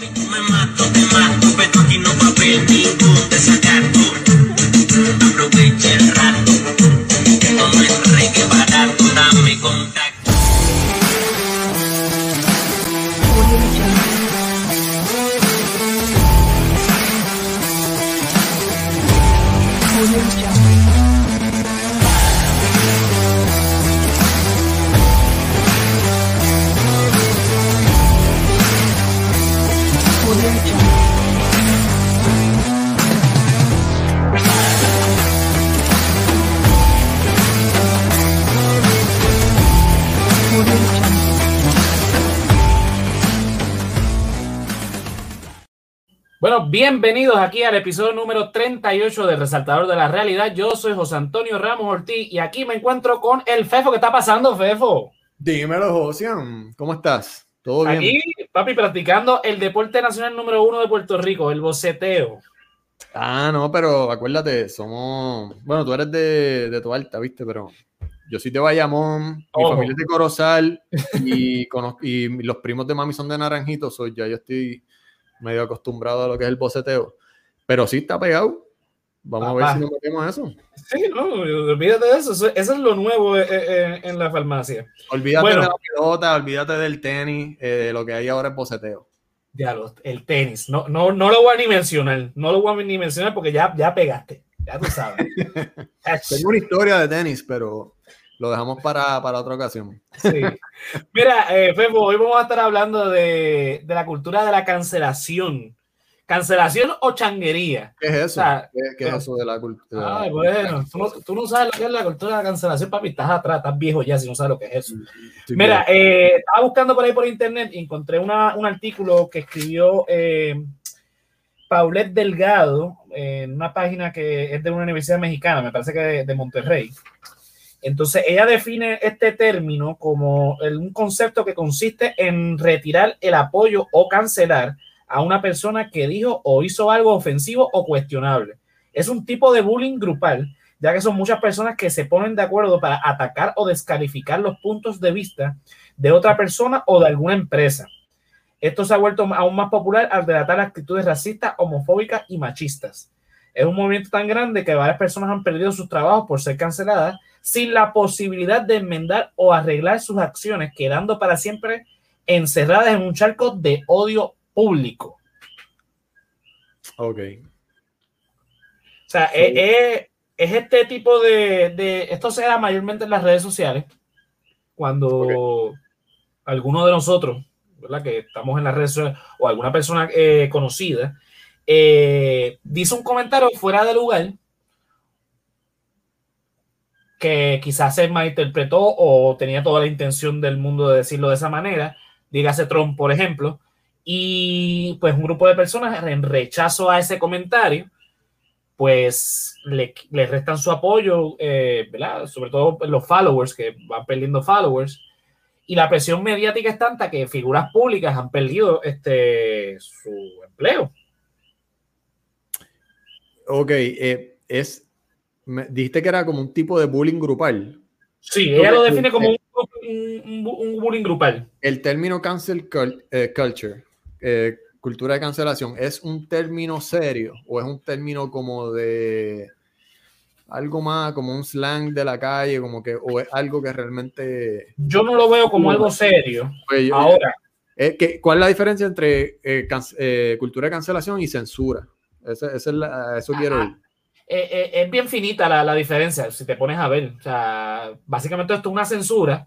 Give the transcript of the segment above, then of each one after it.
Me mato, te mato, pero aquí no bienvenidos aquí al episodio número 38 de Resaltador de la Realidad. Yo soy José Antonio Ramos Ortiz y aquí me encuentro con el Fefo. ¿Qué está pasando, Fefo? Dímelo, Josian, ¿cómo estás? ¿Todo bien? Aquí, papi, practicando el deporte nacional número uno de Puerto Rico, el boceteo. Ah, no, pero acuérdate, somos. Bueno, tú eres de, de Toalta, ¿viste? Pero yo soy de Bayamón, mi familia es de Corozal y, los primos de mami son de Naranjito, soy ya yo estoy medio acostumbrado a lo que es el boceteo. Pero sí está pegado. Vamos a ver si nos metemos a eso. Sí, no, olvídate de eso. Eso, eso es lo nuevo eh, eh, en la farmacia. Olvídate Bueno. de la pelota, olvídate del tenis, eh, lo que hay ahora es boceteo. Diablo, el tenis. No, no, no lo voy a ni mencionar. No lo voy a ni mencionar porque ya, ya pegaste. Ya tú sabes. Tengo una historia de tenis, pero lo dejamos para, para otra ocasión. Sí. Mira, eh, Fefo, hoy vamos a estar hablando de, de la cultura de la cancelación. ¿Cancelación o changuería? ¿Qué es eso? O sea, ¿Qué, qué es eso de la cultura? Ay, bueno, tú no, tú no sabes lo que es la cultura de la cancelación, papi. Estás atrás, estás viejo ya si no sabes lo que es eso. Mira, eh, estaba buscando por ahí por internet y encontré una- un artículo que escribió eh, Paulette Delgado en una página que es de una universidad mexicana, me parece que de, de Monterrey. Entonces, ella define este término como un concepto que consiste en retirar el apoyo o cancelar a una persona que dijo o hizo algo ofensivo o cuestionable. Es un tipo de bullying grupal, ya que son muchas personas que se ponen de acuerdo para atacar o descalificar los puntos de vista de otra persona o de alguna empresa. Esto se ha vuelto aún más popular al delatar actitudes racistas, homofóbicas y machistas. Es un movimiento tan grande que varias personas han perdido sus trabajos por ser canceladas sin la posibilidad de enmendar o arreglar sus acciones, quedando para siempre encerradas en un charco de odio público. Ok. O sea, es, es- es este tipo de, de- Esto se da mayormente en las redes sociales, cuando alguno de nosotros, ¿verdad? Que estamos en las redes sociales, o alguna persona eh, conocida, eh, dice un comentario fuera de lugar que quizás se malinterpretó o tenía toda la intención del mundo de decirlo de esa manera, dígase Trump, por ejemplo, y pues un grupo de personas en rechazo a ese comentario, pues le, le restan su apoyo, eh, ¿verdad? Sobre todo los followers, que van perdiendo followers, y la presión mediática es tanta que figuras públicas han perdido este, su empleo. Ok, eh, es. Me, dijiste que era como un tipo de bullying grupal. Sí, ella lo define como eh, un, un, un bullying grupal. El término cancel eh, culture, eh, cultura de cancelación, ¿es un término serio o es un término como de algo más, como un slang de la calle, como que, o es algo que realmente. Yo no lo veo como algo serio. Yo- Ahora, eh, que- ¿Cuál es la diferencia entre eh, can- eh, cultura de cancelación y censura? Ese- esa es la- eso quiero ir. Eh, eh, es bien finita la, la diferencia, si te pones a ver. O sea, básicamente esto es una censura.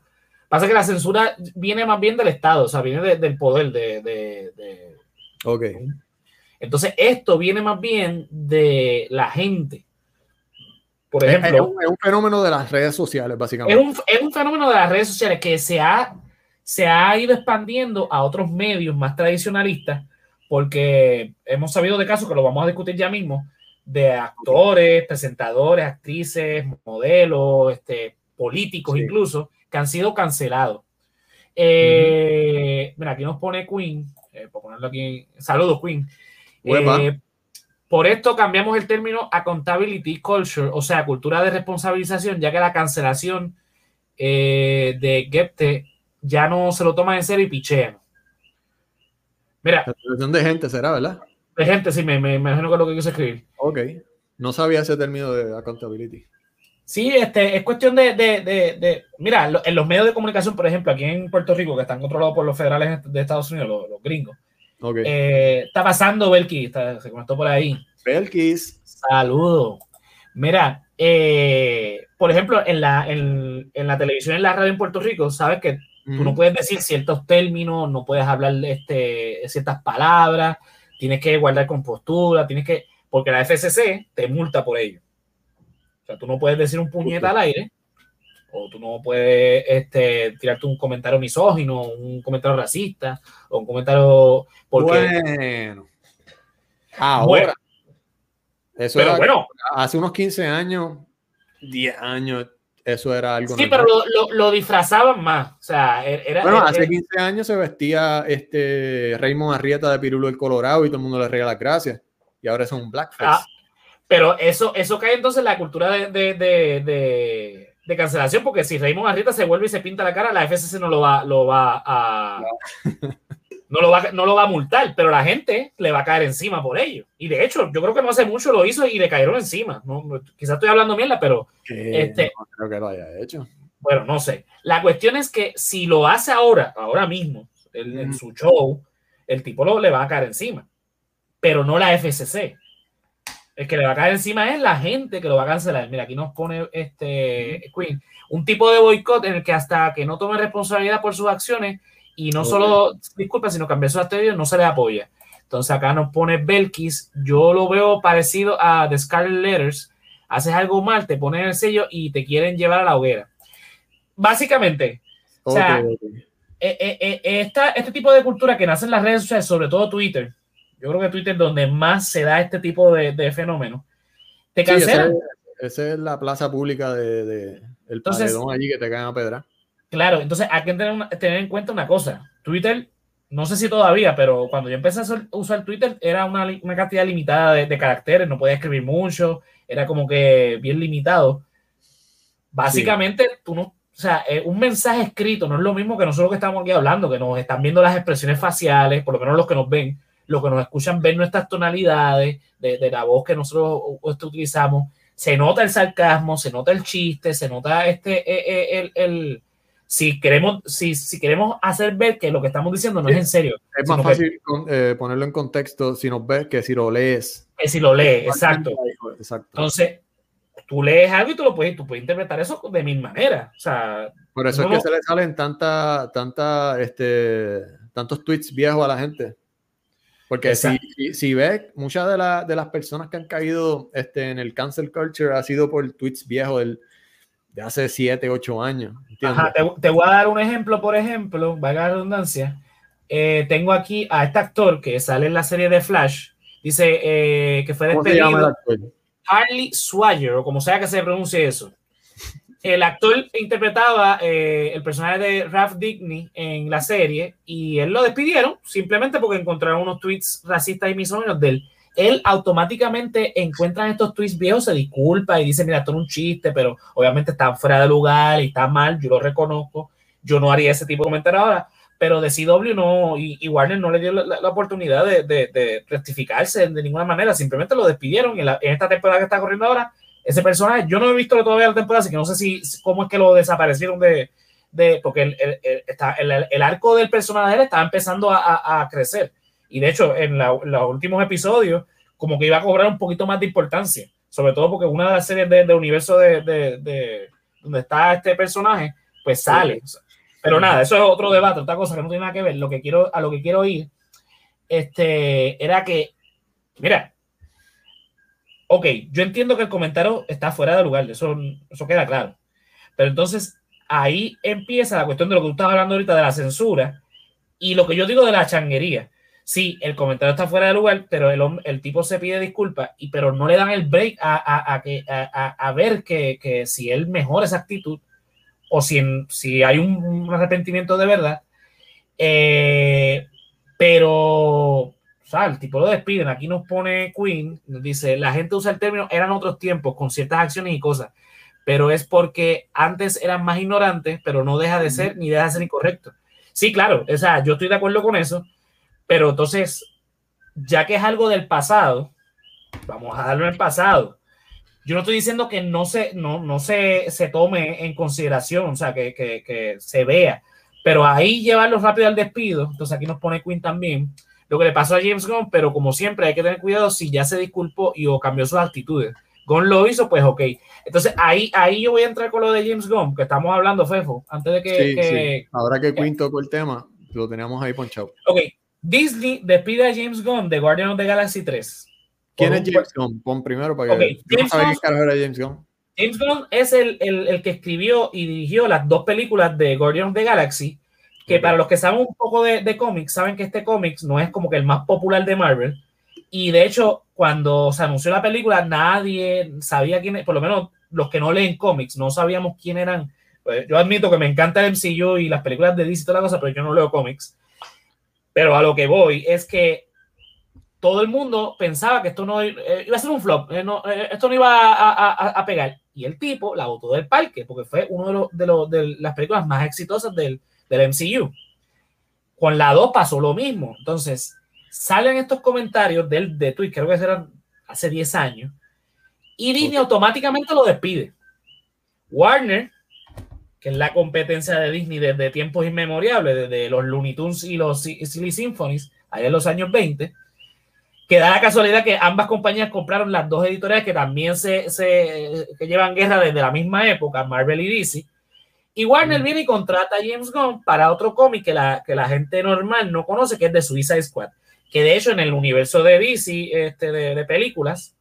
Pasa que la censura viene más bien del Estado, o sea, viene de- del poder de, de- de- Ok. Entonces, esto viene más bien de la gente. Por Es, es ejemplo, un, es un fenómeno de las redes sociales, es básicamente. un, es un fenómeno de las redes sociales que se ha, se ha ido expandiendo a otros medios más tradicionalistas, porque hemos sabido de casos que lo vamos a discutir ya mismo, de actores, presentadores, actrices, modelos, este, políticos Sí. incluso, que han sido cancelados. Eh, Mira, aquí nos pone Queen, eh, por ponerlo aquí, saludos Queen. Eh, por esto cambiamos el término accountability culture, o sea, cultura de responsabilización, ya que la cancelación de Gepte ya no se lo toman en serio y pichean. Mira, La de gente será, ¿verdad? de gente, sí, me, me imagino que es lo que quiso escribir. Ok. No sabía ese término de accountability. Sí, este, es cuestión de, de, de, de- mira, en los medios de comunicación, por ejemplo, aquí en Puerto Rico, que están controlados por los federales de Estados Unidos, los, los gringos, Ok. eh, está pasando Belki, está- se conectó por ahí. Belkis. Saludo. Mira, eh, por ejemplo, en la, en, en la televisión y en la radio en Puerto Rico, sabes que tú no puedes decir ciertos términos, no puedes hablar este, ciertas palabras, tienes que guardar compostura, tienes que, porque la FCC te multa por ello. O sea, tú no puedes decir un puñeta al aire, o tú no puedes este, tirarte un comentario misógino, un comentario racista, o un comentario porque... Bueno. Ahora. Bueno. Eso pero era bueno, hace unos 15 años, 10 años, eso era algo. sí, normal. pero lo, lo, lo disfrazaban más. O sea, er, era... Bueno, era- hace 15 años se vestía este Raymond Arrieta de Pirulo del Colorado y todo el mundo le regala las gracias. Y ahora es un blackface. Ah, pero eso, eso cae entonces en la cultura de, de, de, cancelación, porque si Raymond Arrieta se vuelve y se pinta la cara, la FCC no lo va, lo va a. No lo, va, no lo va a multar, pero la gente le va a caer encima por ello. Y de hecho, yo creo que no hace mucho lo hizo y le cayeron encima. No, quizás estoy hablando mierda, pero este- no creo que lo haya hecho. bueno, no sé. La cuestión es que si lo hace ahora, ahora mismo, en, su show, el tipo lo, le va a caer encima. Pero no la FCC. El que le va a caer encima es la gente que lo va a cancelar. Mira, aquí nos pone este Queen. Un tipo de boicot en el que hasta que no tome responsabilidad por sus acciones y no solo disculpa, sino cambiar su actividad, no se le apoya. Entonces acá nos pone Belkis. Yo lo veo parecido a The Scarlet Letters. Haces algo mal, te ponen el sello y te quieren llevar a la hoguera. Básicamente, O sea, eh, eh, eh, esta- este tipo de cultura que nace en las redes sociales, sobre todo Twitter, yo creo que Twitter es donde más se da este tipo de, de fenómenos, te Sí, esa cancelan. es, esa es la plaza pública de, de el Entonces- paredón allí que te caen a pedra. Claro, entonces hay que tener, una- tener en cuenta una cosa. Twitter, no sé si todavía, pero cuando yo empecé a usar- Twitter era una, una cantidad limitada de, de caracteres, no podía escribir mucho, era como que bien limitado. Básicamente, tú no, o sea, eh, un mensaje escrito no es lo mismo que nosotros que estamos aquí hablando, que nos están viendo las expresiones faciales, por lo menos los que nos ven, los que nos escuchan ven nuestras tonalidades de, de la voz que nosotros este, utilizamos. Se nota el sarcasmo, se nota el chiste, se nota este, eh, eh, el, el, si queremos, si, si queremos hacer ver que lo que estamos diciendo no es en serio, Es más que- fácil con- eh, ponerlo en contexto si nos ves que si lo lees. que si lo lees, exacto. Exacto. Entonces, tú lees algo y tú lo puedes, tú puedes interpretar eso de mil maneras. O sea, Por eso no, es que no. se le salen tanta, tanta, este, tantos tweets viejos a la gente. Porque si, Exacto. si, si ves, muchas de, la- de las personas que han caído este, en el cancel culture ha sido por tweets viejos del- de hace 7, 8 años. Ajá, te, te voy a dar un ejemplo, por ejemplo, valga la redundancia. Eh, tengo aquí a este actor que sale en la serie de Flash. Dice eh, que fue ¿Cómo se llama el despedido. actor? Harley Swagger, o como sea que se pronuncie eso. El actor interpretaba eh, el personaje de Ralph Digney en la serie y él lo despidieron simplemente porque encontraron unos tweets racistas y misóginos de él. Automáticamente encuentra estos tweets viejos, se disculpa y dice, mira, esto es un chiste, pero obviamente están fuera de lugar y está mal, yo lo reconozco, yo no haría ese tipo de comentario ahora, pero de CW no, y, Warner no le dio la, la- oportunidad de, rectificarse de ninguna manera, simplemente lo despidieron y en esta temporada que está corriendo ahora, ese personaje, yo no he visto todavía la temporada, así que no sé si cómo es que lo desaparecieron de, de porque el, el- el- está, el, el arco del personaje estaba empezando a, a- a crecer. Y de hecho, en la- los últimos episodios, como que iba a cobrar un poquito más de importancia, sobre todo porque una de las series de, de universo de, de- de- donde está este personaje, pues sale. Pero nada, eso es otro debate, otra cosa que no tiene nada que ver. Lo que quiero, a lo que quiero ir, este, era que, mira, ok, yo entiendo que el comentario está fuera de lugar, eso, eso queda claro. Pero entonces ahí empieza la cuestión de lo que tú estabas hablando ahorita de la censura y lo que yo digo de la changuería. Sí, el comentario está fuera de lugar, pero el, el tipo se pide disculpas, y, pero no le dan el break a, a- a que, a, ver que, que si él mejora esa actitud o si, en- si hay un, arrepentimiento de verdad. Eh, pero, sea, el tipo lo despiden. Aquí nos pone Queen, nos dice, la gente usa el término, eran otros tiempos con ciertas acciones y cosas, pero es porque antes eran más ignorantes, pero no deja de ser ni deja de ser incorrecto. Sí, claro, o sea, yo estoy de acuerdo con eso, Pero entonces, ya que es algo del pasado, vamos a darlo en el pasado. Yo no estoy diciendo que no se, no, no se, se tome en consideración, o sea, que, que, que se vea, pero ahí llevarlo rápido al despido. Entonces aquí nos pone Quinn también lo que le pasó a James Gunn, pero como siempre hay que tener cuidado si ya se disculpó y o cambió sus actitudes. Gunn lo hizo, pues ok. Entonces ahí, ahí yo voy a entrar con lo de James Gunn, que estamos hablando, Fefo, antes de que... Sí, que- sí. Ahora que Quinn tocó el tema, lo teníamos ahí ponchado. Ok, Disney despide a James Gunn de Guardian of the Galaxy 3. ¿Quién es James Gunn? Pon primero para que James Gunn- qué era James Gunn. James Gunn es el, el, el que escribió y dirigió las dos películas de Guardian of the Galaxy, que para los que saben un poco de, de cómics, saben que este cómics no es como que el más popular de Marvel. Y de hecho, cuando se anunció la película, nadie sabía quién, por lo menos los que no leen cómics, no sabíamos quién eran. Pues, yo admito que me encanta el MCU y las películas de DC y toda la cosa, pero yo no leo cómics. Pero a lo que voy es que todo el mundo pensaba que esto no eh, iba a ser un flop, eh, no, eh, esto no iba a, a- a- pegar. Y el tipo la botó del parque, porque fue uno de, los, de, los- de las películas más exitosas del, del MCU. Con la 2 pasó lo mismo. Entonces, salen estos comentarios del, de Twitter, creo que eran hace 10 años, y Disney automáticamente lo despide. Warner, que es la competencia de Disney desde tiempos inmemoriales, desde los Looney Tunes y los Si- Silly Symphonies, allá en los años 20, que da la casualidad que ambas compañías compraron las dos editoriales que también se, se- que llevan guerra desde la misma época, Marvel y DC. Y Warner viene y contrata a James Gunn para otro cómic que la, que la gente normal no conoce, que es de Suicide Squad. Que de hecho en el universo de DC, este, de, de películas,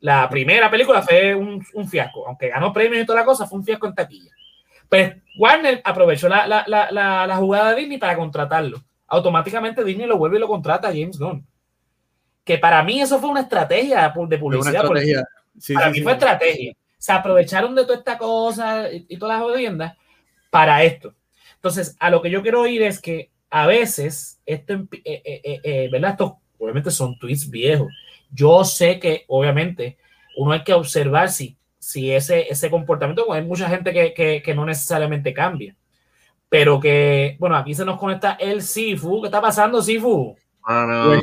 la primera película fue un, un fiasco. Aunque ganó premios y toda la cosa, fue un fiasco en taquilla. Pues Warner aprovechó la, la, la, la, jugada de Disney para contratarlo. Automáticamente Disney lo vuelve y lo contrata a James Gunn. Que para mí eso fue una estrategia de una publicidad. porque estrategia. Sí, para sí, mí sí. fue estrategia. Se aprovecharon de toda esta cosa y, y todas las jodiendas para esto. Entonces, a lo que yo quiero ir es que a veces, esto, eh, eh, eh, ¿verdad? Estos obviamente son tweets viejos. Yo sé que, obviamente, uno hay que observar si, si ese, ese comportamiento, porque hay mucha gente que, que, que no necesariamente cambia. Pero que, bueno, aquí se nos conecta el Sifu. ¿Qué está pasando, Sifu? Ah, no,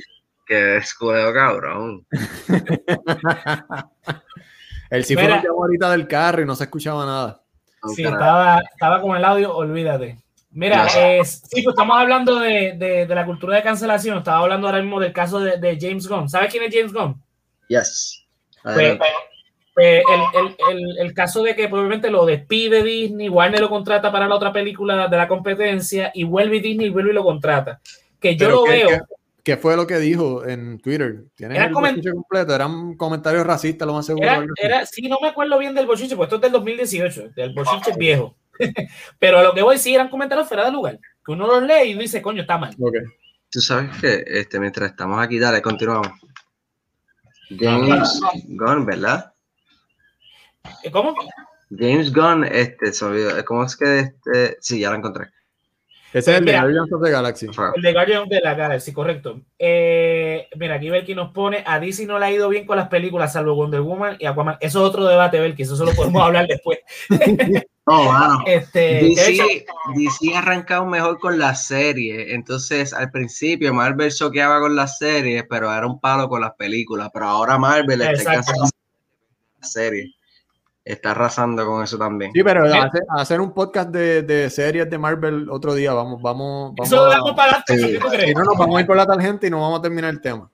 escudeo cabrón. El cifro Mira. llamó ahorita del carro y no se escuchaba nada. Un Sí, estaba, estaba con el audio, olvídate. Mira, eh, sí, pues estamos hablando de, de- de la cultura de cancelación. Estaba hablando ahora mismo del caso de, de James Gunn. ¿Sabes quién es James Gunn? Yes. Pues, pues, el, el- el- el caso de que probablemente lo despide Disney, Warner lo contrata para la otra película de la competencia y vuelve Disney y vuelve y lo contrata. Que yo Pero lo ¿qué- veo. qué- ¿Qué fue lo que dijo en Twitter? ¿Tienes Eran el coment- bochinche completo? Eran comentarios racistas, lo más seguro. Era, era, sí, no me acuerdo bien del bochinche, pues esto es del 2018, del bochinche viejo. Pero a lo que voy, sí, eran comentarios fuera de lugar. Que uno los lee y dice, coño, está mal. Ok. Tú sabes que este, mientras estamos aquí, dale, continuamos. James Gunn, ¿verdad? ¿Cómo? James Gunn, este, se me olvidó, ¿cómo es que este? Sí, ya lo encontré. Ese es el de Mira. Guardians of the Galaxy. El de Guardian de la Galaxy, correcto. Eh, mira, aquí Belki nos pone, a DC no le ha ido bien con las películas, salvo Wonder Woman y Aquaman. Eso es otro debate, Belki, eso solo podemos hablar después. No, mano. Este, de DC, hecho, DC ha arrancado mejor con la serie. Entonces, al principio, Marvel choqueaba con las series, pero era un palo con las películas. Pero ahora Marvel está Exacto. cancelando la serie. Está arrasando con eso también. Sí, pero hacer, hacer un podcast de, de series de Marvel otro día. Vamos, vamos, vamos. eso lo a- damos para adelante, Sí. ¿qué tú Si crees? no, nos vamos a ir por la tangente y no vamos a terminar el tema.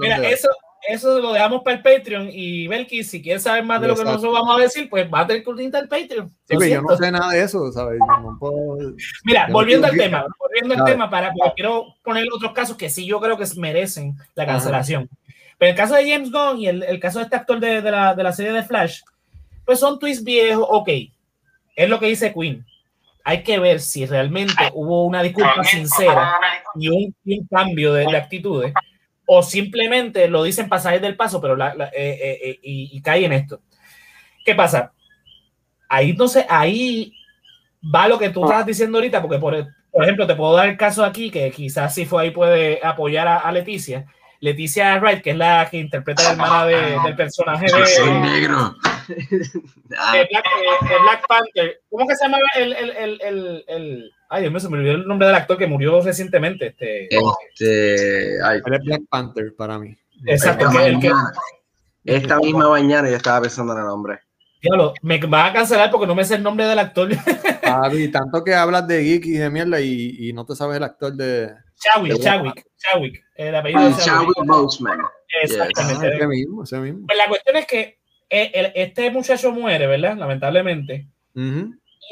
Mira, eso, eso lo dejamos para el Patreon y Belki, si quieres saber más de lo que nosotros vamos a decir, pues va a tener que unirte al Patreon. Sí, pero yo no sé nada de eso, ¿sabes? Yo no puedo- Mira, Yo no volviendo al tema, volviendo al tema, para, porque quiero poner otros casos que sí yo creo que merecen la cancelación. Pero el caso de James Gunn y el, el caso de este actor de, de la, de la serie de Flash, pues son tweets viejos, ok, es lo que dice Queen. Hay que ver si realmente hubo una disculpa sincera y un, un cambio de, de actitudes, o simplemente lo dicen salir del paso, pero la- la- eh, eh, eh, y, y cae en esto. ¿Qué pasa? Ahí entonces, ahí va lo que tú estabas diciendo ahorita, porque por, por ejemplo, te puedo dar el caso aquí, que quizás si fue ahí puede apoyar a, a Leticia. Leticia Wright, que es la que interpreta a la hermana de- del personaje Soy de, negro. Ah, de Black, eh, de Black Panther. ¿Cómo que se llama el, el, el, el, el- Ay, Dios mío, se me olvidó el nombre del actor que murió recientemente. Este, este, ay, Él es Black Panther para mí. exacto, esta que, el que, mañana- esta misma mañana yo estaba pensando en el nombre. diablo, me va a cancelar porque no me sé el nombre del actor. Papi, tanto que hablas de geek y de mierda y, y no te sabes el actor de. Chadwick, Chadwick, Chadwick, el apellido de Ah, Chadwick. Chadwick Boseman. Ah, Exactamente. ese mismo, ese mismo. Pues la cuestión es que eh, el- este muchacho muere, ¿verdad? Lamentablemente. Y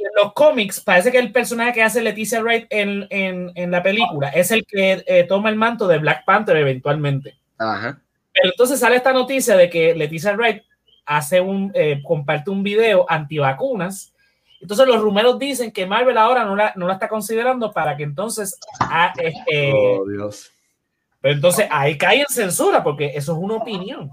en los cómics parece que el personaje que hace Leticia Wright en, en, en la película es el que eh, toma el manto de Black Panther eventualmente. Ajá. Pero entonces sale esta noticia de que Leticia Wright hace un, eh, comparte un video antivacunas. Entonces los rumores dicen que Marvel ahora no la, no la está considerando para que entonces... ah, este, Oh, Dios. pero entonces ahí cae en censura porque eso es una opinión.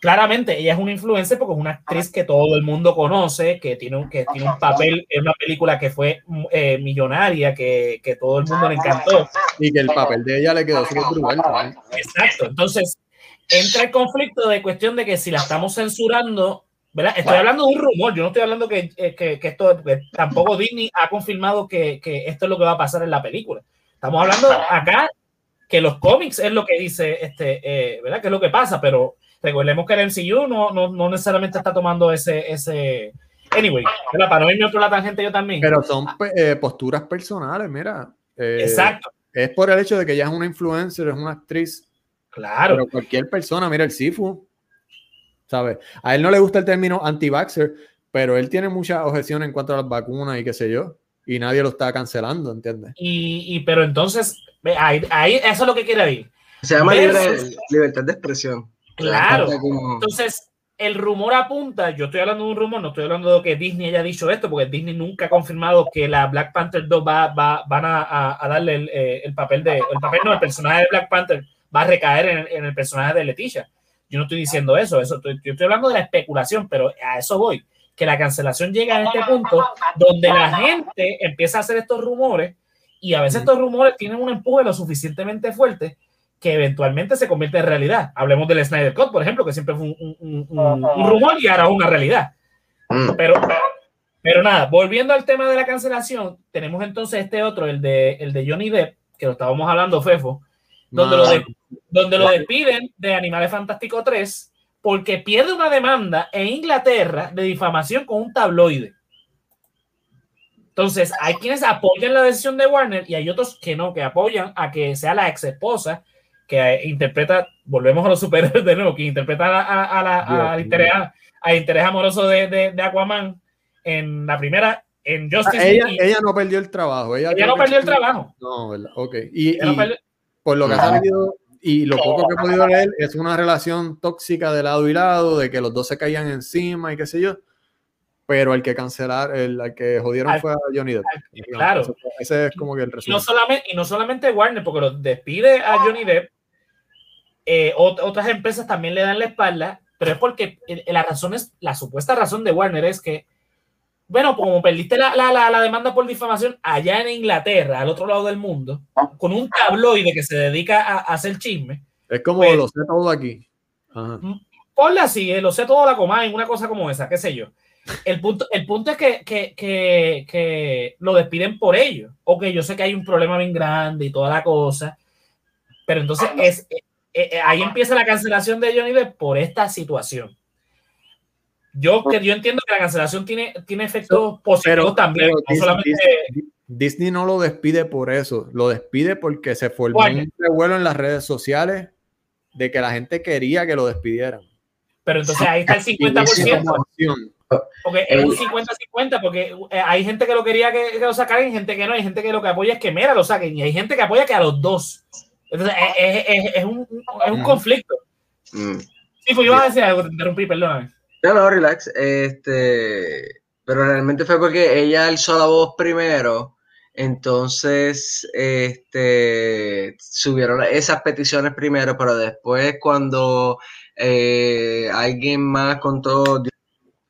Claramente ella es una influencer porque es una actriz que todo el mundo conoce, que tiene un, que tiene un papel en una película que fue eh, millonaria, que, que todo el mundo le encantó. Y que el papel de ella le quedó súper brutal. ¿sabes? Exacto. Entonces, entra el conflicto de cuestión de que si la estamos censurando, ¿verdad? Estoy hablando de un rumor, yo no estoy hablando que, eh, que, que esto, que tampoco Disney ha confirmado que, que esto es lo que va a pasar en la película. Estamos hablando acá que los cómics es lo que dice, este, eh, ¿verdad? Que es lo que pasa, pero recordemos que el MCU no, no, no necesariamente está tomando ese, ese, anyway, ¿verdad? para no irme a otro la tangente yo también. Pero son pe- eh, posturas personales, mira. Eh, Exacto, Es por el hecho de que ella es una influencer, es una actriz. claro. Pero cualquier persona, mira el Sifu, ¿sabes? A él no le gusta el término anti-vaxxer, pero él tiene muchas objeciones en cuanto a las vacunas y qué sé yo. Y nadie lo está cancelando, ¿entiendes? Y, y pero entonces, ahí, ahí eso es lo que quiere ir. Se llama Versus- libre- libertad de expresión. Claro. Como- Entonces, el rumor apunta, yo estoy hablando de un rumor, no estoy hablando de que Disney haya dicho esto, porque Disney nunca ha confirmado que la Black Panther 2 va, va- van a, a- a darle el, eh, el papel de, el papel no, el personaje de Black Panther va a recaer en, el- en el personaje de Leticia. Yo no estoy diciendo eso, eso estoy- yo estoy hablando de la especulación, pero a eso voy, que la cancelación llega en este punto donde la gente empieza a hacer estos rumores y a veces estos rumores tienen un empuje lo suficientemente fuerte que eventualmente se convierte en realidad. Hablemos del Snyder Cut, por ejemplo, que siempre fue un, un- un- un rumor y ahora es una realidad. Mm. Pero, pero nada, volviendo al tema de la cancelación, tenemos entonces este otro, el de, el de Johnny Depp, que lo estábamos hablando, Fefo, donde, lo, de- donde lo despiden de Animales Fantásticos 3 porque pierde una demanda en Inglaterra de difamación con un tabloide. Entonces, hay quienes apoyan la decisión de Warner y hay otros que no, que apoyan a que sea la ex esposa que interpreta, volvemos a los superhéroes de nuevo, que interpreta a, a- a la- a- interés, amoroso de, de- de Aquaman en la primera, en Justice Ah, ella, League. ella no perdió el trabajo. Ella, Ella no perdió el trabajo. No, ¿verdad? Ok. Y, Ella no y perdió- por lo que ha salido y lo poco que he podido leer, es una relación tóxica de lado y lado, de que los dos se caían encima y qué sé yo. Pero el que cancelar, el, al que jodieron Al- fue a Johnny Depp. claro. Ese, ese es como que el Y no, resumen. solamente, y no solamente Warner, porque lo despide a Johnny Depp, eh, ot- otras empresas también le dan la espalda, pero es porque la razón es, la supuesta razón de Warner es que, bueno, como perdiste la, la, la, la demanda por difamación allá en Inglaterra, al otro lado del mundo, con un tabloide que se dedica a, a hacer chisme, Es como pues- lo sé todo aquí. Ajá. ponle así, eh, lo sé todo la coma en una cosa como esa, qué sé yo. El punto, el punto es que, que, que, que lo despiden por ello. Ok, yo sé que hay un problema bien grande y toda la cosa, pero entonces es, eh, eh, ahí empieza la cancelación de Johnny Depp por esta situación. Yo, que yo entiendo que la cancelación tiene, tiene efectos positivos también, pero no Dis- solamente Dis- Disney no lo despide por eso, lo despide porque se formó un revuelo en las redes sociales de que la gente quería que lo despidieran. pero entonces ahí está el Y Disney 50%. como acción, Porque es un 50-50, porque eh, hay gente que lo quería que, que lo sacaran y gente que no. Hay gente que lo que apoya es que mera lo saquen y hay gente que apoya que a los dos. Entonces es, es- es- es un, es un Ujú. conflicto. Mm. Sí, pues iba a decir algo, te interrumpí, perdóname. No, no, relax. Este, pero realmente fue porque ella alzó la voz primero. Entonces, este, subieron esas peticiones primero, pero después cuando eh, alguien más contó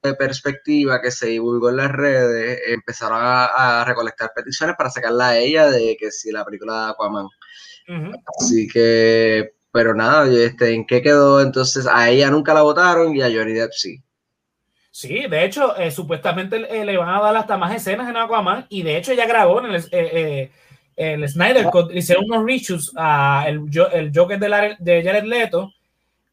de perspectiva que se divulgó en las redes, empezaron a, a recolectar peticiones para sacarla a ella de que si la película de Aquaman. Así que, pero nada, este, ¿en qué quedó? Entonces, a ella nunca la votaron y a Johnny Depp sí. Sí, de hecho, eh, supuestamente eh, le van a dar hasta más escenas en Aquaman y de hecho ella grabó en el, eh, eh, el Snyder Cut, hicieron unos reshoots a el, el Joker de, la- de Jared Leto,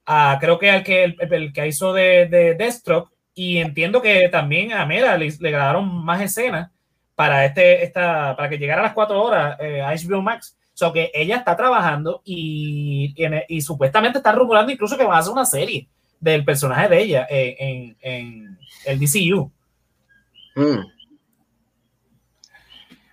a, creo que al que el, el que hizo de, de Deathstroke y entiendo que también a Mera le, le grabaron más escenas para este esta para que llegara a las cuatro horas a HBO Max. O sea, que ella está trabajando y, y, en- y supuestamente están rumorando incluso que van a hacer una serie del personaje de ella en, en, en el DCU. Mm.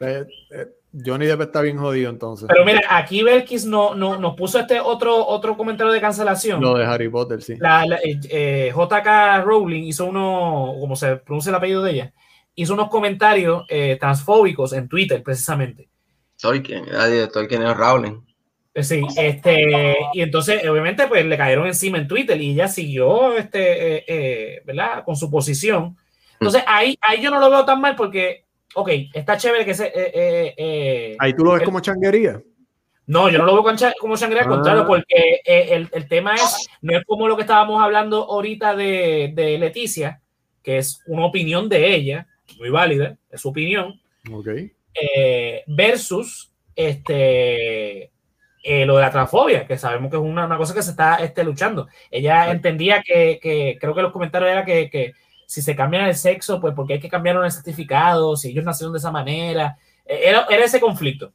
Eh, eh, Johnny Depp está bien jodido entonces. Pero mira, aquí Belkis no, no, nos puso este otro, otro comentario de cancelación. Lo de Harry Potter, sí. La, la- eh, eh, JK Rowling hizo uno, como se pronuncia el apellido de ella, hizo unos comentarios eh, transfóbicos en Twitter precisamente. Tolkien, era director Tolkien es Rowling. Eh, Sí, este, y entonces obviamente pues le cayeron encima en Twitter y ella siguió, este, eh, eh, ¿verdad? Con su posición. Entonces ahí, ahí yo no lo veo tan mal porque, ok, está chévere que se... eh, eh, eh, Ahí tú lo ves el- como changuería. No, yo no lo veo como sangre al Ah. contrario, porque eh, el, el tema es, no es como lo que estábamos hablando ahorita de, de Leticia, que es una opinión de ella, muy válida, es su opinión, Ok. Eh, versus este eh, lo de la transfobia, que sabemos que es una, una cosa que se está este, luchando. Ella Sí. entendía que, que, creo que los comentarios era que, que si se cambian el sexo, pues porque hay que cambiar el certificado, si ellos nacieron de esa manera, Eh, era, era ese conflicto.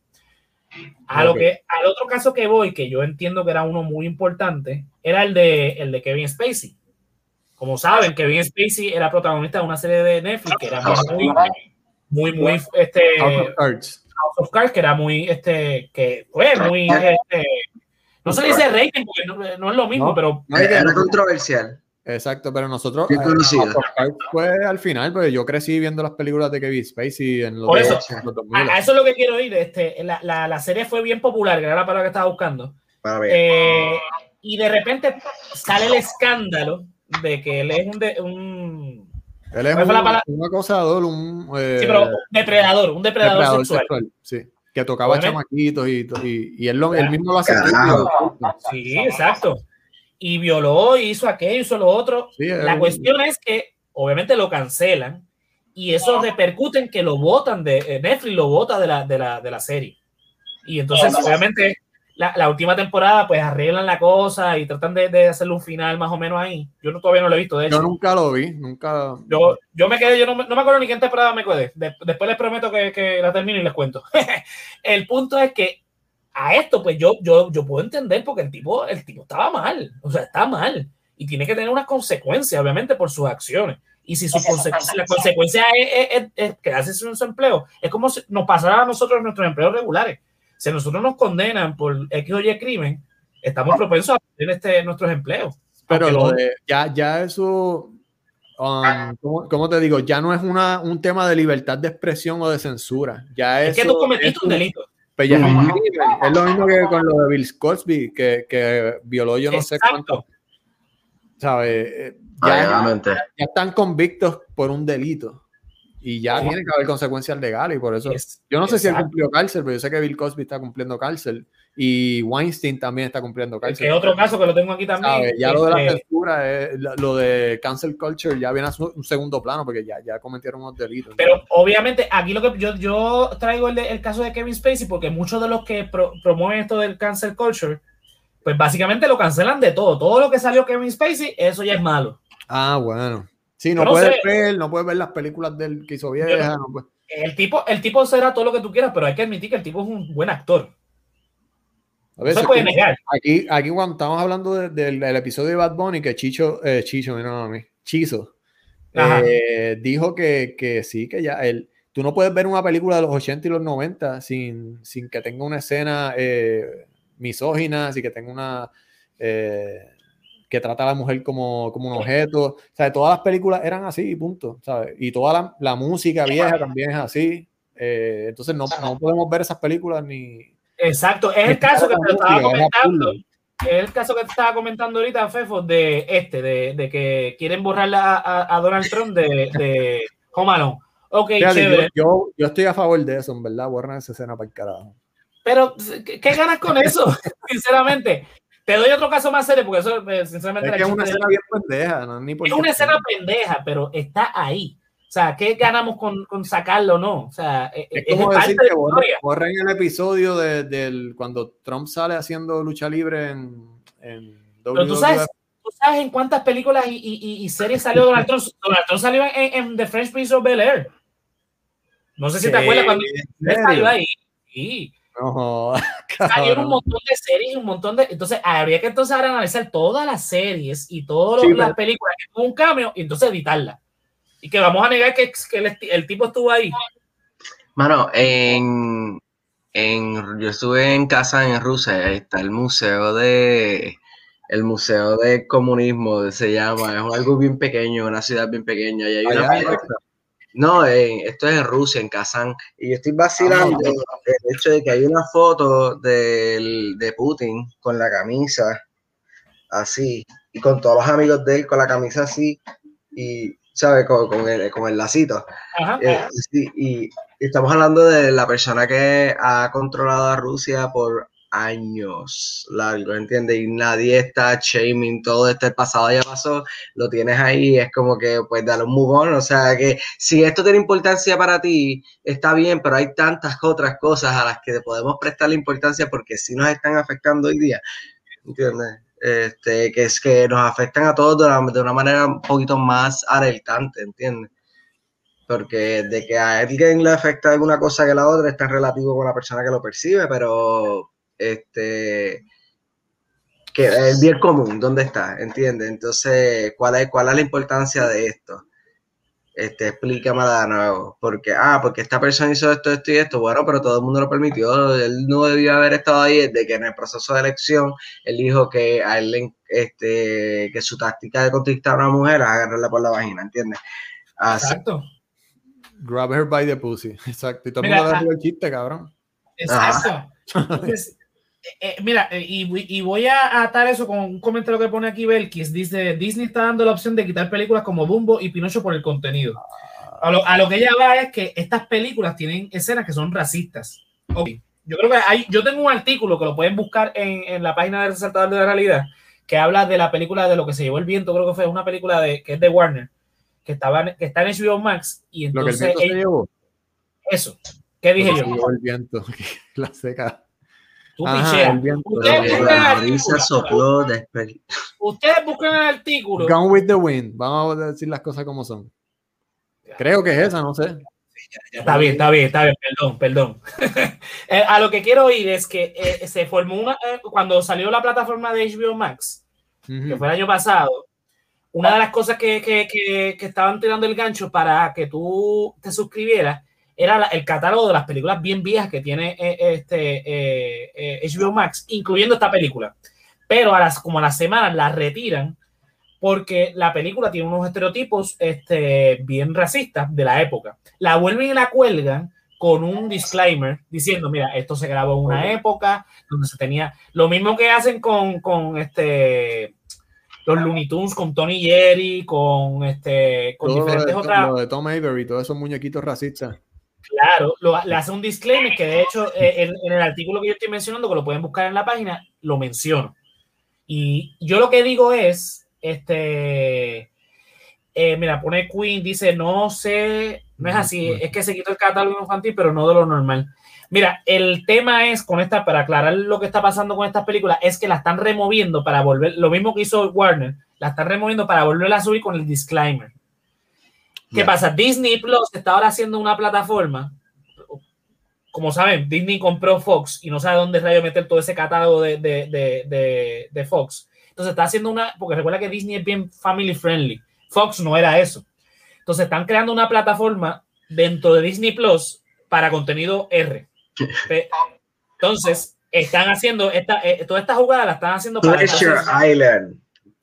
A lo que, al otro caso que voy, que yo entiendo que era uno muy importante, era el de, el de Kevin Spacey. Como saben, Kevin Spacey era protagonista de una serie de Netflix que era muy, muy, muy, este, House of Cards. House of Cards, que era muy, este, que fue muy, este, no se dice rating porque no, no es lo mismo, No. pero No, Era controversial. Exacto, pero nosotros. Bien eh, conocido. House of Cards fue al final, porque yo crecí viendo las películas de Kevin Spacey en los, Por de- eso, los 2000. a, a eso es lo que quiero ir. Este, la, la, la serie fue bien popular, que era la palabra que estaba buscando. Para ver. Eh, y de repente sale el escándalo de que él es un, de- un Él es ¿cuál fue la un, un acosador, un. eh, sí, pero depredador, un depredador, depredador sexual. sexual, sí. Que tocaba chamaquitos y, y, y él, lo, él mismo lo hace. Sí, exacto. Y violó, hizo aquello, hizo lo otro. Sí, es La un- cuestión es que obviamente lo cancelan y eso repercute en que lo votan de eh, Netflix, lo vota de la, de la, de la serie. Y entonces, obviamente, la, la última temporada, pues arreglan la cosa y tratan de, de hacerle un final más o menos ahí. Yo no, todavía no lo he visto, de hecho. Yo nunca lo vi, nunca. Yo, yo me quedé, yo no, me- no me acuerdo ni qué temporada me quedé. De- después les prometo que, que la termino y les cuento. el punto es que a esto, pues yo, yo, yo puedo entender porque el tipo, el tipo estaba mal. O sea, está mal. Y tiene que tener unas consecuencias, obviamente, por sus acciones. Y si su conse- si la consecuencia es, es, es- es quedarse sin su empleo, es como si nos pasara a nosotros en nuestros empleos regulares. Si a nosotros nos condenan por X o Y crimen, estamos propensos a perder este, nuestros empleos. Pero lo de, ya, ya eso, um, ¿cómo, cómo te digo? Ya no es una, un tema de libertad de expresión o de censura. Ya es que tú cometiste un delito. pues ya es lo mismo que con lo de Bill Cosby, que, que violó yo no sé cuánto. ¿Sabes? Eh, ya están convictos por un delito. Y ya tiene que haber consecuencias legales y por eso. Es- Yo no sé si él cumplió cárcel, pero yo sé que Bill Cosby está cumpliendo cárcel y Weinstein también está cumpliendo cárcel. es otro caso que lo tengo aquí también. Ya lo de la Este, censura, es- lo de cancel culture ya viene a su- un segundo plano porque ya, ya cometieron unos delitos. pero obviamente aquí lo que yo, yo traigo el, de- el caso de Kevin Spacey porque muchos de los que pro- promueven esto del cancel culture, pues básicamente lo cancelan de todo. Todo lo que salió Kevin Spacey, eso ya es malo. Ah, bueno. Sí, no, puedes sé. ver, no puedes ver las películas del que hizo vieja. no El tipo, el tipo será todo lo que tú quieras, pero hay que admitir que el tipo es un buen actor. A No veces, se puede negar. aquí, aquí cuando estamos hablando de- del, del episodio de Bad Bunny, que Chicho, eh, Chicho, no, a mí, Chizo, eh, dijo que, que sí, que ya él, tú no puedes ver una película de los 80 y los 90 sin, sin que tenga una escena eh, misógina, sin que tenga una... eh, que trata a la mujer como, como un objeto. O sea, todas las películas eran así, punto. ¿sabes? Y toda la, la música vieja también es así. Eh, entonces no, no podemos ver esas películas ni... Exacto. Es el caso que te estaba comentando. Es el caso que te estaba comentando ahorita, Fefo, de este, de, de que quieren borrar a, a- a Donald Trump de, de Home Alone. Ok, Fíjate, yo, chévere. yo, yo estoy a favor de eso, en verdad. Borran esa escena para el carajo. Pero, ¿qué, qué ganas con eso? Sinceramente, Te doy otro caso más serio porque eso, eh, sinceramente, Es que es una escena bien pendeja, no, ni por es una escena pendeja, pero está ahí. O sea, ¿qué ganamos con, con sacarlo o no? O sea, eh, Es es, como decir de que la borren, borren el episodio de, del cuando Trump sale haciendo lucha libre en, en Pero tú sabes, tú sabes en cuántas películas y, y- y- series salió Donald Trump. Donald Trump salió en, en The French Prince of Bel Air. No sé si te acuerdas cuando ¿en él salió ahí. Sí. No, Salieron un montón de series un montón de. Entonces, habría que entonces ahora analizar todas las series y todas Sí, las pero- películas que tuvo un cambio y entonces editarlas. Y que vamos a negar que, que el, el tipo estuvo ahí. Mano, en, en, yo estuve en casa en Rusia, ahí está el museo de, el museo de comunismo, se llama, es algo bien pequeño, una ciudad bien pequeña, y hay una no, en- esto es en Rusia, en Kazán, y yo estoy vacilando el hecho de que hay una foto del, de Putin con la camisa así, y con todos los amigos de él con la camisa así, y, ¿sabes? Con, con el, con el lacito. Ajá. Eh, sí, y estamos hablando de la persona que ha controlado a Rusia por años largo, ¿entiendes? Y nadie está shaming todo este pasado ya pasó, lo tienes ahí, es como que pues dale un on, o sea que si esto tiene importancia para ti, está bien, pero hay tantas otras cosas a las que podemos prestar la importancia porque sí nos están afectando hoy día, ¿entiendes? Este, que es que nos afectan a todos de una, de una manera un poquito más alertante, ¿entiendes? porque de que a alguien le afecta alguna cosa que la otra es tan relativo con la persona que lo percibe, pero este que el bien común, ¿dónde está? ¿Entiendes? Entonces, ¿cuál es, cuál es la importancia de esto? Este, explícamela de nuevo, porque, ah, porque esta persona hizo esto, esto y esto, bueno, pero todo el mundo lo permitió, él no debió haber estado ahí desde que en el proceso de elección él dijo que a él, este, que su táctica de conquistar a una mujer es agarrarla por la vagina, ¿entiendes? Así, Exacto. Grab her by the pussy. Exacto. Y todo el mundo le ah- el chiste, cabrón. Exacto. Entonces, eh, mira, eh, y, voy- y voy a atar eso con un comentario que pone aquí Belkis. Dice, Disney está dando la opción de quitar películas como Dumbo y Pinocho por el contenido. A lo, a lo que ella va es que estas películas tienen escenas que son racistas. Yo creo que hay, yo tengo un artículo que lo pueden buscar en, en la página del Resaltador de la Realidad que habla de la película de lo que se llevó el viento, creo que fue una película de, que es de Warner, que, estaba, en- que está en HBO Max y Lo que el entonces viento se ella- llevó. eso. ¿Qué dije yo? se llevó el viento. La seca. Tú Ajá. Ustedes buscan el artículo. brisa sopló despe- Ustedes buscan el artículo. Gone with the wind. Vamos a decir las cosas como son. Creo que es esa, no sé. Está bien, está bien, está bien, perdón, perdón. Eh, a lo que quiero ir es que eh, se formó una, eh, cuando salió la plataforma de HBO Max, que fue el año pasado, una de las cosas que, que, que, que estaban tirando el gancho para que tú te suscribieras era la- el catálogo de las películas bien viejas que tiene eh, este eh, eh, HBO Max, incluyendo esta película. Pero a las, como a las semanas la retiran porque la película tiene unos estereotipos este, bien racistas de la época. La vuelven y la cuelgan con un disclaimer diciendo, mira, esto se grabó en una época donde se tenía lo mismo que hacen con, con este los Looney Tunes, con Tony Jerry, con este con Todo diferentes de, otras lo de Tom Avery, todos esos muñequitos racistas. Claro, lo- le hace un disclaimer que de hecho eh, en, en el artículo que yo estoy mencionando, que lo pueden buscar en la página, lo menciono. Y yo lo que digo es, este, eh, mira, pone Queen, dice, no sé, no es así, es que se quitó el catálogo infantil, pero no de lo normal. Mira, el tema es con esta, para aclarar lo que está pasando con estas películas, es que la están removiendo para volver, lo mismo que hizo Warner, la están removiendo para volverla a subir con el disclaimer. ¿Qué pasa? Disney Plus está ahora haciendo una plataforma. Como saben, Disney compró Fox y no sabe dónde rayo meter todo ese catálogo de, de, de, de, de Fox. Entonces está haciendo una, porque recuerda que Disney es bien family friendly. Fox no era eso. Entonces están creando una plataforma dentro de Disney Plus para contenido R. Entonces están haciendo esta, eh, toda esta jugada la están haciendo para Pleasure entonces-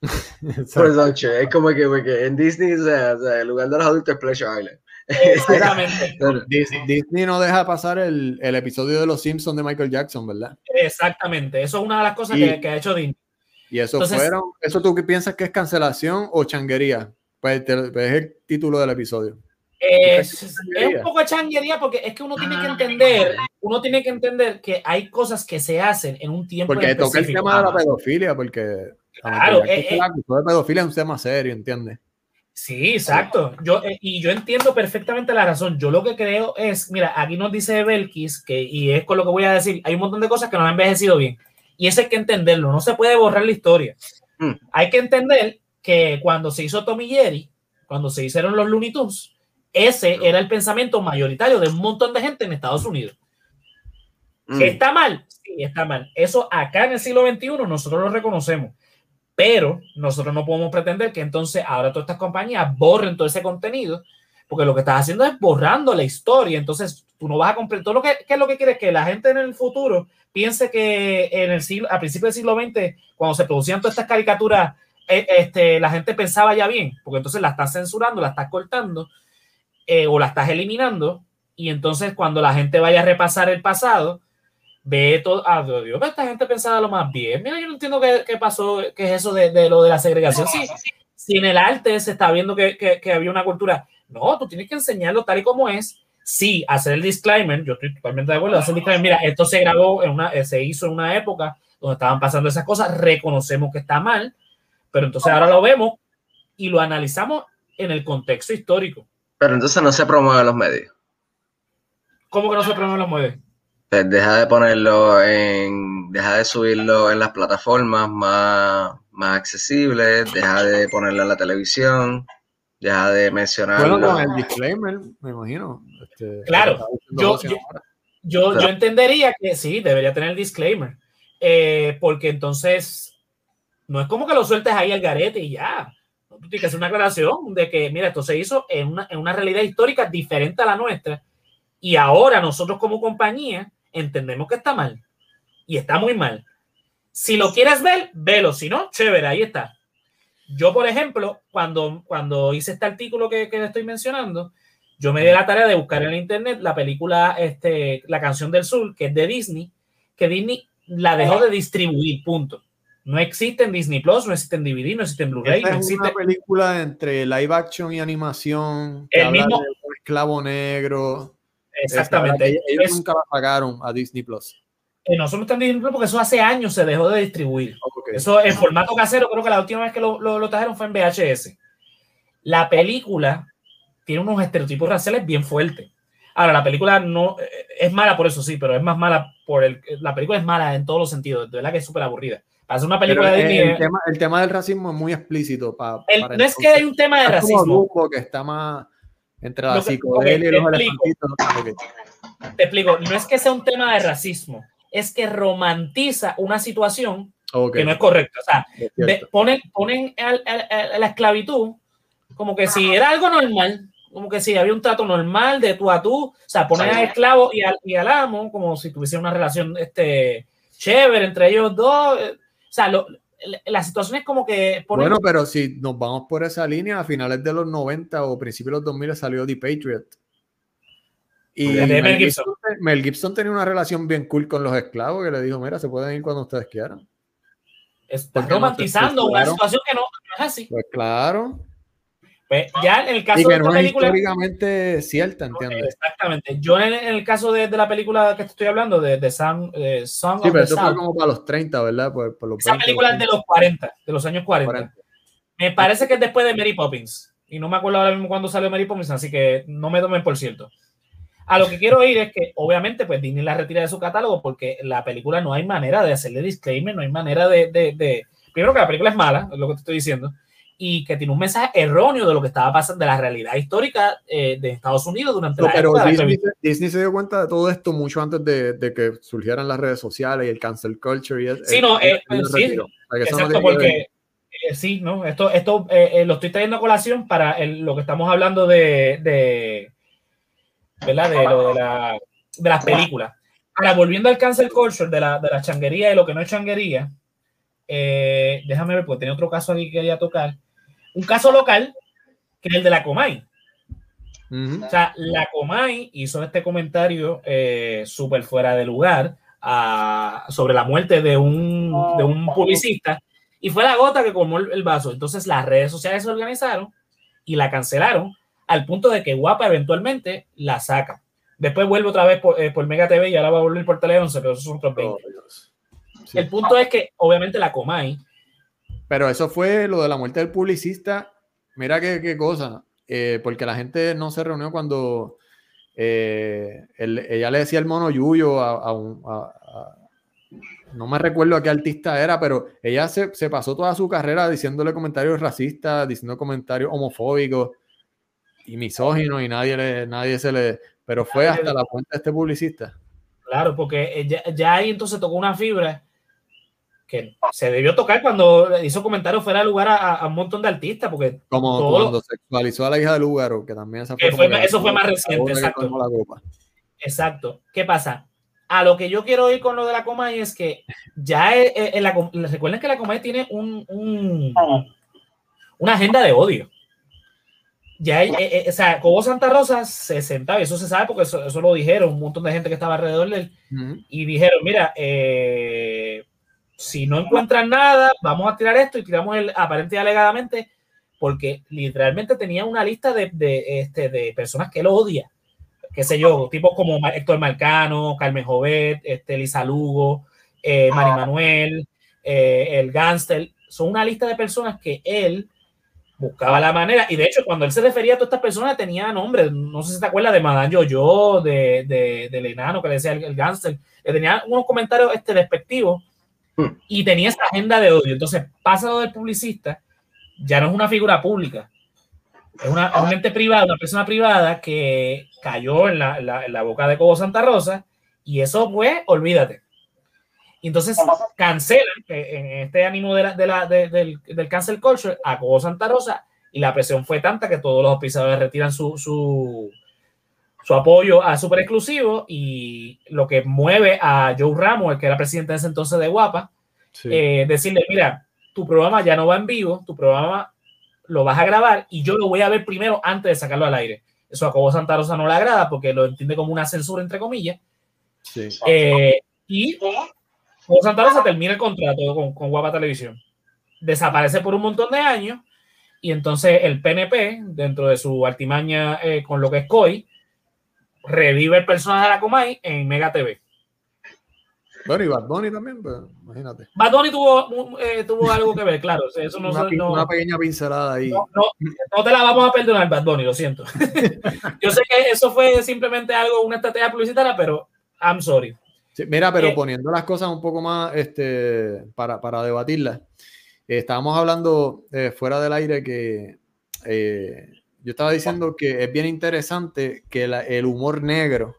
Exacto. Production. Es como que porque en Disney, o sea, o sea, el lugar de los adultos es Pleasure Island. Exactamente. Disney no deja pasar el, el episodio de Los Simpsons de Michael Jackson, ¿verdad? Exactamente. Eso es una de las cosas Y- que, que ha hecho Disney. Y eso Entonces- fueron, ¿eso tú qué piensas que es cancelación o changuería? Pues, te- pues es el título del episodio. Es, es un poco de changuería porque es que uno tiene que entender, uno tiene que entender que hay cosas que se hacen en un tiempo Porque toca el tema de la pedofilia, porque Claro, eh, que eh. la de pedofilia es un tema serio, ¿entiendes? Sí, exacto. Yo, eh, y yo entiendo perfectamente la razón. Yo lo que creo es, mira, aquí nos dice Belkis, que, y es con lo que voy a decir, hay un montón de cosas que no han envejecido bien. Y eso hay que entenderlo, no se puede borrar la historia. Mm. Hay que entender que cuando se hizo Tommy Jerry, cuando se hicieron los Looney Tunes, ese era el pensamiento mayoritario de un montón de gente en Estados Unidos. Mm. ¿Que ¿Está mal? Sí, está mal. Eso acá en el siglo XXI nosotros lo reconocemos. Pero nosotros no podemos pretender que entonces ahora todas estas compañías borren todo ese contenido, porque lo que estás haciendo es borrando la historia. Entonces tú no vas a comprar todo lo que, ¿qué es lo que quieres que la gente en el futuro piense que en el siglo, a principios del siglo XX, cuando se producían todas estas caricaturas, eh, este, la gente pensaba ya bien, porque entonces la estás censurando, la estás cortando eh, o la estás eliminando. Y entonces cuando la gente vaya a repasar el pasado, ve todo, ah, Dios, esta gente pensaba lo más bien. Mira, yo no entiendo qué, qué pasó, qué es eso de, de lo de la segregación. Sí, si en el arte se está viendo que, que, que había una cultura, no, tú tienes que enseñarlo tal y como es. Sí, hacer el disclaimer, yo estoy totalmente de acuerdo, hacer el disclaimer, mira, esto se grabó en una, eh, se hizo en una época donde estaban pasando esas cosas, reconocemos que está mal, pero entonces ahora lo vemos y lo analizamos en el contexto histórico. Pero entonces no se promueve en los medios. ¿Cómo que no se promueve los mueves? Pues deja de ponerlo en, deja de subirlo en las plataformas más, más accesibles, deja de ponerlo en la televisión, deja de mencionarlo. Bueno, con el disclaimer, me imagino. este, Claro, yo- yo-. Yo, yo entendería que sí, debería tener el disclaimer, eh, porque entonces no es como que lo sueltes ahí al garete y ya. Tú tienes que hacer una aclaración de que, mira, esto se hizo en una, en una realidad histórica diferente a la nuestra y ahora nosotros como compañía entendemos que está mal y está muy mal. Si lo quieres ver, velo, si no, chévere, ahí está. Yo, por ejemplo, cuando, cuando hice este artículo que, que estoy mencionando, yo me di la tarea de buscar en internet la película, este, La canción del sur, que es de Disney, que Disney la dejó de distribuir, punto. No existe en Disney Plus, no existe en DVD, no existe en Blu-ray, no es existe. una película entre live action y animación El mismo- de un esclavo negro. Exactamente. Ellos nunca pagaron a Disney Plus. eh, no solo está en Disney Plus porque eso hace años se dejó de distribuir. Eso en formato casero, creo que la última vez que lo, lo, lo trajeron fue en VHS. La película tiene unos estereotipos raciales bien fuertes. Ahora, la película no eh, es mala por eso, sí, pero es más mala por el. La película es mala en todos los sentidos, de verdad que es súper aburrida. Para una película de el, Disney. el tema, el tema del racismo es muy explícito. pa- el- para no es que hay un tema de es como racismo. Dumbo, que está más entre la psicodelia y los elefantitos. Te explico, no es que sea un tema de racismo, es que romantiza una situación ok, que no es correcta. O sea, cierto. ponen, a la esclavitud como que si era algo normal, como que si había un trato normal de tú a tú, o sea, ponen al esclavo y al, y al amo como si tuviesen una relación este, chévere entre ellos dos. O sea, lo- la, situación es como que ponen, Bueno, pero si nos vamos por esa línea, a finales de los 90 o principios de los 2000 salió The Patriot. Y De Mel Mel Gibson. Gibson, Mel Gibson tenía una relación bien cool con los esclavos que le dijo, mira, se pueden ir cuando ustedes quieran. está no romantizando una situación que no, no es así. Pues claro. Pues, ya en el caso Y de que no es película... históricamente cierta, ¿entiendes? Exactamente. Yo en, el caso de, de la película que te estoy hablando, de, de Sam, eh, Song Sí, of pero the eso fue como para los 30, ¿verdad? Por, por los esa 20, película es de los 40, de los años 40. 40. Me parece que es después de Mary Poppins. Y no me acuerdo ahora mismo cuándo salió Mary Poppins, así que no me tomen por cierto. A lo que quiero ir es que, obviamente, pues Disney la retira de su catálogo porque la película no hay manera de hacerle disclaimer, no hay manera de, de, de- Primero que la película es mala, es lo que te estoy diciendo, y que tiene un mensaje erróneo de lo que estaba pasando, de la realidad histórica eh, de Estados Unidos durante No, la pero la Disney, se dio cuenta de todo esto mucho antes de, de que surgieran las redes sociales y el cancel culture. Y es- Sí, no, sí, no porque eh. Esto, esto eh, eh, lo estoy trayendo a colación para el- lo que estamos hablando de, de ¿verdad? De, lo de, la, de las películas. Ahora, volviendo al cancel culture, de la, de la changuería y lo que no es changuería, déjame ver, porque tenía otro caso aquí que quería tocar. Un caso local, que es el de la Comay. Ujú. O sea, la Comay hizo este comentario eh, súper fuera de lugar ah, sobre la muerte de un, de un publicista y fue la gota que colmó el, el vaso. Entonces las redes sociales se organizaron y la cancelaron al punto de que Guapa eventualmente la saca. Después vuelve otra vez por, eh, por Mega TV y ahora va a volver por Tele 11, pero esos son otros 20. Oh. Sí. El punto es que obviamente la Comay, Pero eso fue lo de la muerte del publicista. Mira qué, cosa. eh, porque la gente no se reunió cuando eh, ella le decía el mono Yuyo a, un. no me recuerdo a qué artista era, pero ella se, pasó toda su carrera diciéndole comentarios racistas, diciendo comentarios homofóbicos y misóginos, y nadie, le, nadie se le. Pero fue hasta la muerte de este publicista. claro, porque ya, ya ahí entonces tocó una fibra que se debió tocar cuando hizo comentarios fuera de lugar a, un montón de artistas, porque Como Todo- cuando sexualizó a la hija de Lugaro, que también esa fue fue eso fue más reciente, exacto. Exacto. ¿Qué pasa? A lo que yo quiero ir con lo de la Comay es que ya eh, eh, recuerden que la Comay tiene un, un- una agenda de odio. Ya, eh, o sea, Cobo Santa Rosa se sentaba, y eso se sabe porque eso, eso lo dijeron un montón de gente que estaba alrededor de él, y dijeron, mira, eh, si no encuentran nada, vamos a tirar esto y tiramos el aparente y alegadamente, porque literalmente tenía una lista de, de, este, de personas que él odia, qué sé yo, tipos como Héctor Marcano, Carmen Jovet, este, Lisa Lugo, eh, Mari Manuel, eh, el Gánster, son una lista de personas que él buscaba la manera, y de hecho cuando él se refería a todas estas personas tenía nombres, no sé si te acuerdas de Madame Yo-Yo, de, de, del enano que le decía el, el Gánster, le tenía unos comentarios este, despectivos Hmm. y tenía esa agenda de odio. Entonces pasa lo del publicista, ya no es una figura pública, es una, es un ente privado, una persona privada que cayó en la, la- en la boca de Cobo Santa Rosa y eso pues, olvídate. Y entonces cancelan eh, en este ánimo de la- de la- de- del, del cancel culture a Cobo Santa Rosa y la presión fue tanta que todos los auspiciadores retiran su, su, su apoyo a Super Exclusivo y lo que mueve a Joe Ramos, el que era presidente en ese entonces de Guapa, Sí. eh, decirle, mira, tu programa ya no va en vivo, tu programa lo vas a grabar y yo lo voy a ver primero antes de sacarlo al aire. Eso a Cobo Santa Rosa no le agrada porque lo entiende como una censura, entre comillas. sí. Eh, y Cobo Santa Rosa termina el contrato con, con Guapa Televisión. Desaparece por un montón de años y entonces el PNP, dentro de su artimaña eh, con lo que es COI, revive el personaje de la Comay en Mega TV. Bueno, y Bad Bunny también, pues, imagínate. Bad Bunny tuvo, eh, tuvo algo que ver, claro. Eso no, una, no- una pequeña pincelada ahí. no, no, no te la vamos a perdonar, Bad Bunny, lo siento. Yo sé que eso fue simplemente algo, una estrategia publicitaria, pero I'm sorry. Sí, mira, pero Eh, poniendo las cosas un poco más este, para, para debatirlas, eh, estábamos hablando fuera del aire que eh, yo estaba diciendo que es bien interesante que la- el humor negro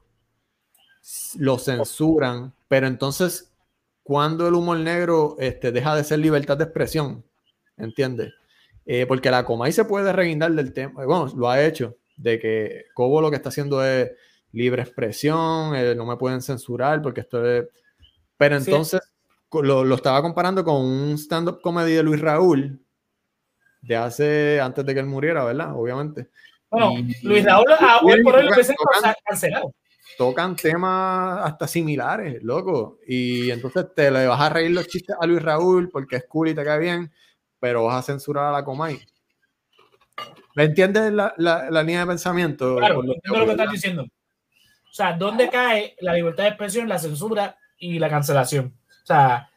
lo censuran, pero entonces, cuando el humor negro este, deja de ser libertad de expresión? ¿Entiendes? Eh, porque la Comay se puede reguindar del tema, bueno, lo ha hecho, de que Cobo lo que está haciendo es libre expresión, eh, no me pueden censurar porque esto es... Pero entonces lo, lo estaba comparando con un stand-up comedy de Luis Raúl de hace, antes de que él muriera, ¿verdad? Obviamente. Bueno, Y- Luis Raúl, a hoy por hoy lo hubiesen cancelado. Tocan temas hasta similares, loco. Y entonces te le vas a reír los chistes a Luis Raúl porque es cool y te cae bien, pero vas a censurar a la Comay. ¿Me entiendes la, la- la línea de pensamiento? Claro, lo entiendo lo que estás diciendo. O sea, ¿dónde cae la libertad de expresión, la censura y la cancelación? O sea,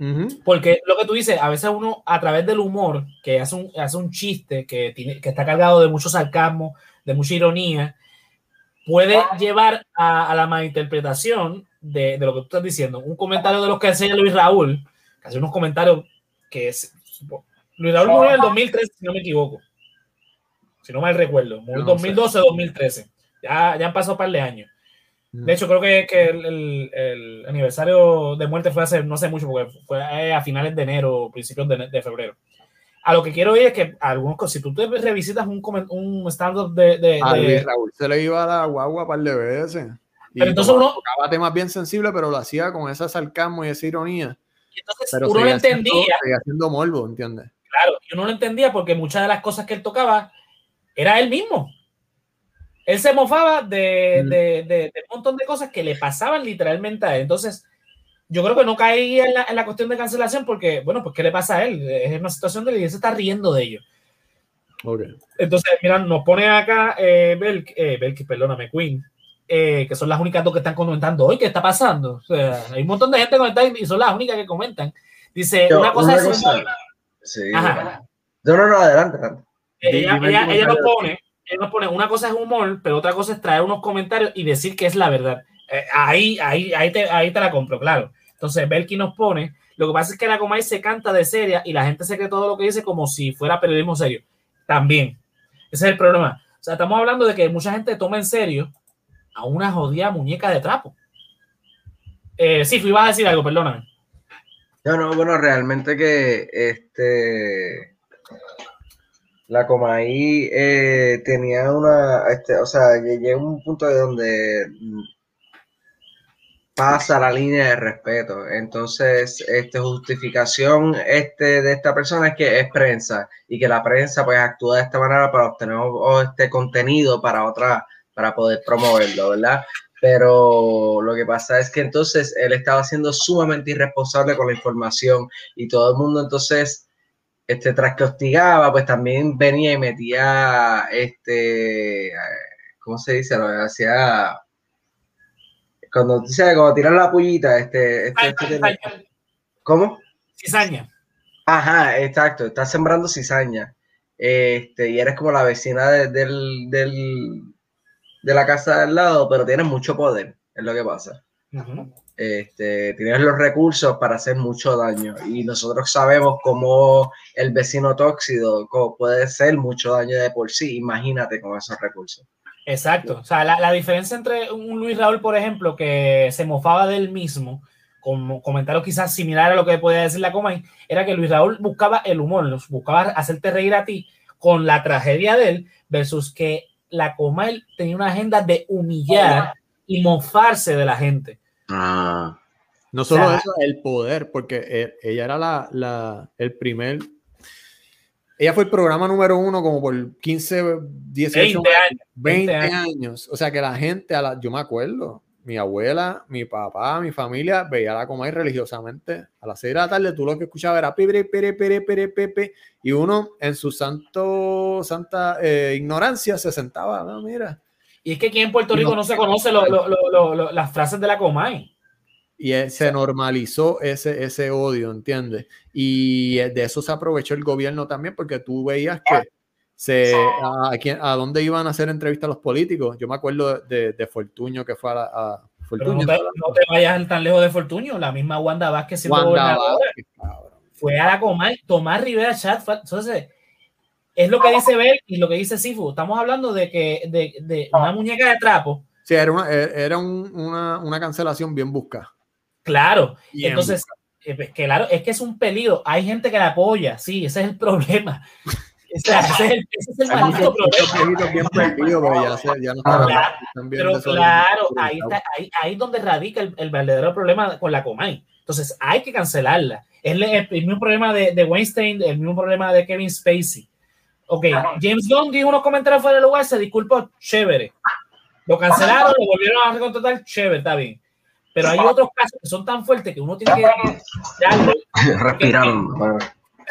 Ujú. porque lo que tú dices, a veces uno a través del humor, que hace un, hace un chiste que, tiene, que está cargado de mucho sarcasmo, de mucha ironía, puede llevar a, a la malinterpretación de, de lo que tú estás diciendo. Un comentario de los que hace Luis Raúl, que hace unos comentarios que es... Luis Raúl murió en el 2013, si no me equivoco. Si no mal recuerdo. Murió en No sé. 2012 2013. Ya, ya han pasado un par de años. De hecho, creo que, que el, el- el aniversario de muerte fue hace no sé mucho, porque fue a finales de enero, principios de, de febrero. A lo que quiero ir es que algunos, si tú te revisitas un, un stand-up de, de- A de- Raúl se le iba a la guagua un par de veces. Y Pero entonces uno- tocaba temas bien sensibles, pero lo hacía con ese sarcasmo y esa ironía. y entonces Pero uno lo haciendo- entendía, seguía haciendo morbo, ¿entiendes? claro, y uno lo entendía porque muchas de las cosas que él tocaba era él mismo. Él se mofaba de, Mm. de, de- de un montón de cosas que le pasaban literalmente a él. Entonces, yo creo que no caía en la, en la cuestión de cancelación porque, bueno, pues, ¿qué le pasa a él? Es una situación de él y él se está riendo de ello. Entonces, mira, nos pone acá eh, Belk, eh, Belk, perdóname, Queen, eh, que son las únicas dos que están comentando hoy, ¿qué está pasando? O sea, hay un montón de gente comentando y son las únicas que comentan. Dice, Yo, una cosa una es cosa-. Sí. Ajá. No, no, no, adelante, adelante. Ella, ella, nos pone, ella nos pone, una cosa es humor, pero otra cosa es traer unos comentarios y decir que es la verdad. Eh, ahí, ahí, ahí, te, ahí te la compro, claro. Entonces, Belki nos pone, lo que pasa es que la Comay se canta de seria y la gente se cree todo lo que dice como si fuera periodismo serio. También. Ese es el problema. O sea, estamos hablando de que mucha gente toma en serio a una jodida muñeca de trapo. Eh, sí, ibas a decir algo, perdóname. No, no, bueno, realmente que este la Comaí eh, tenía una, este, o sea, lle- llega un punto de donde pasa la línea de respeto. Entonces, este justificación este de esta persona es que es prensa y que la prensa pues actúa de esta manera para obtener este contenido para otra, para poder promoverlo, ¿verdad? Pero lo que pasa es que entonces él estaba siendo sumamente irresponsable con la información y todo el mundo entonces, este, tras que hostigaba, pues también venía y metía, este, ¿cómo se dice? Lo hacía, cuando, dice, cuando tiran la pullita, este, este, este tiene- ¿cómo? Cizaña. Ajá, exacto, estás sembrando cizaña. Este, y eres como la vecina de, del, del- de la casa del lado, pero tienes mucho poder, es lo que pasa. Ujú. Este, tienes los recursos para hacer mucho daño. Y nosotros sabemos cómo el vecino tóxico co- puede hacer mucho daño de por sí. Imagínate con esos recursos. Exacto. O sea, la, la diferencia entre un Luis Raúl, por ejemplo, que se mofaba del mismo, con comentarios quizás similares a lo que podía decir la Comay, era que Luis Raúl buscaba el humor, buscaba hacerte reír a ti con la tragedia de él, versus que la Comay tenía una agenda de humillar y mofarse de la gente. Ah, No solo O sea, eso, el poder, porque eh, ella era la, la- el primer. Ella fue el programa número uno como por 15, 18, 20 años. 20 20 años. O sea que la gente, a la, yo me acuerdo, mi abuela, mi papá, mi familia veía la Comay religiosamente. A las 6 de la tarde tú lo que escuchabas era pere, pere, pere, pere, pepe, y uno en su santo, santa eh, ignorancia se sentaba, no, mira. Y es que aquí en Puerto Rico no- no se conoce lo- lo- lo- lo- lo- las frases de la Comay. Y eh, se normalizó ese, ese odio, ¿entiendes? Y eh, de eso se aprovechó el gobierno también, porque tú veías que se, a, a quién- a dónde iban a hacer entrevistas los políticos. Yo me acuerdo de, de Fortuño, que fue a, la- a Pero Fortuño. no te, no te vayas tan lejos de Fortunio. La misma Wanda Vázquez siendo Wanda gobernadora. Vázquez, fue a la Comay, Tomás Rivera Chat. Entonces, es lo que dice Bel y lo que dice Sifu. Estamos hablando de que de, de una muñeca de trapo. Sí, era una, eh, era un- una, una cancelación bien buscada. Claro. Bien Entonces, eh, pues, claro, es que es un peligro. Hay gente que la apoya. Sí, ese es el problema. O sea, ese es el, ese es el Hay maldito problema. pero Claro, ahí está, ahí, ahí es donde radica el, el verdadero problema con la Comay. Entonces, hay que cancelarla. Es el, el mismo problema de, de Weinstein, el mismo problema de Kevin Spacey. Ok, James Gunn dijo unos comentarios fuera de lugar, se disculpó, chévere. Lo cancelaron, lo volvieron a recontratar, chévere, está bien. Pero hay otros casos que son tan fuertes que uno tiene que darle respiraron. Bueno,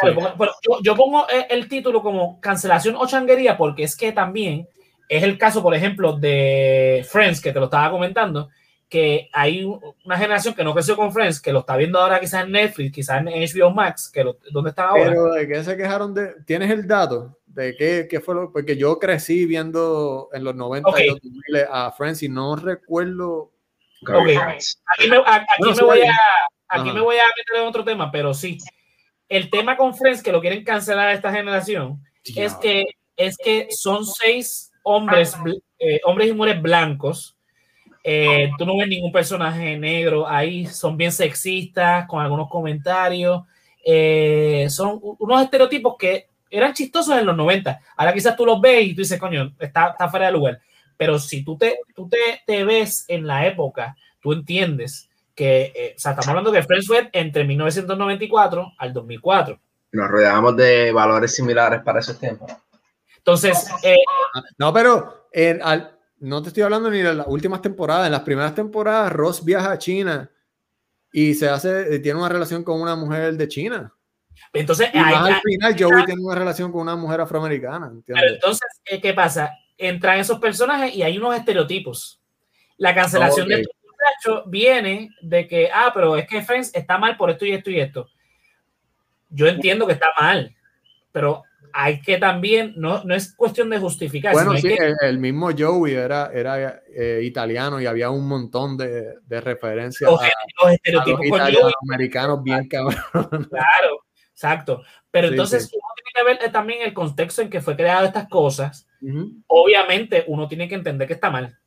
Claro, yo, yo pongo el, título como cancelación o changuería porque es que también es el caso, por ejemplo, de Friends, que te lo estaba comentando, que hay un- una generación que no creció con Friends, que lo está viendo ahora quizás en Netflix, quizás en HBO Max, que lo, ¿dónde están ahora? Pero de qué se quejaron de. ¿Tienes el dato? De qué, qué fue lo. Porque yo crecí viendo en los 90 y Ok. los 2000 a Friends y no recuerdo. Gary Ok. Franz. Aquí me, aquí sí, me voy a, aquí me voy a meter en otro tema, pero sí. El tema con Friends, que lo quieren cancelar a esta generación, es que, es que son seis hombres, eh, hombres y mujeres blancos. Eh, tú no ves ningún personaje negro ahí, son bien sexistas, con algunos comentarios. Eh, son unos estereotipos que eran chistosos en los 90. Ahora quizás tú los ves y tú dices, coño, está, está fuera de lugar. Pero si tú te, tú te, te ves en la época, tú entiendes que, eh, o sea, estamos hablando que Friends fue entre 1994 al 2004. Nos rodeamos de valores similares para esos tiempos. Entonces, eh, No, pero en- al- no te estoy hablando ni de las últimas temporadas. En las primeras temporadas, Ross viaja a China y se hace, eh, tiene una relación con una mujer de China. Entonces, Y más ahí- al final, Joey tiene una relación con una mujer afroamericana, entonces, eh, ¿qué pasa? Entran esos personajes y hay unos estereotipos. La cancelación Ok. de estos muchachos viene de que, ah, pero es que Friends está mal por esto y esto y esto. Yo entiendo que está mal, pero hay que también, no, no es cuestión de justificar, Bueno, sino sí, que- el, el mismo Joey era, era eh, italiano y había un montón de, de referencias los, a, los a los estereotipos con Joey, italianoamericanos bien cabrón. claro, exacto. Pero Sí, entonces sí. uno tiene que ver eh, también el contexto en que fue creado estas cosas. Ujú. obviamente uno tiene que entender que está mal.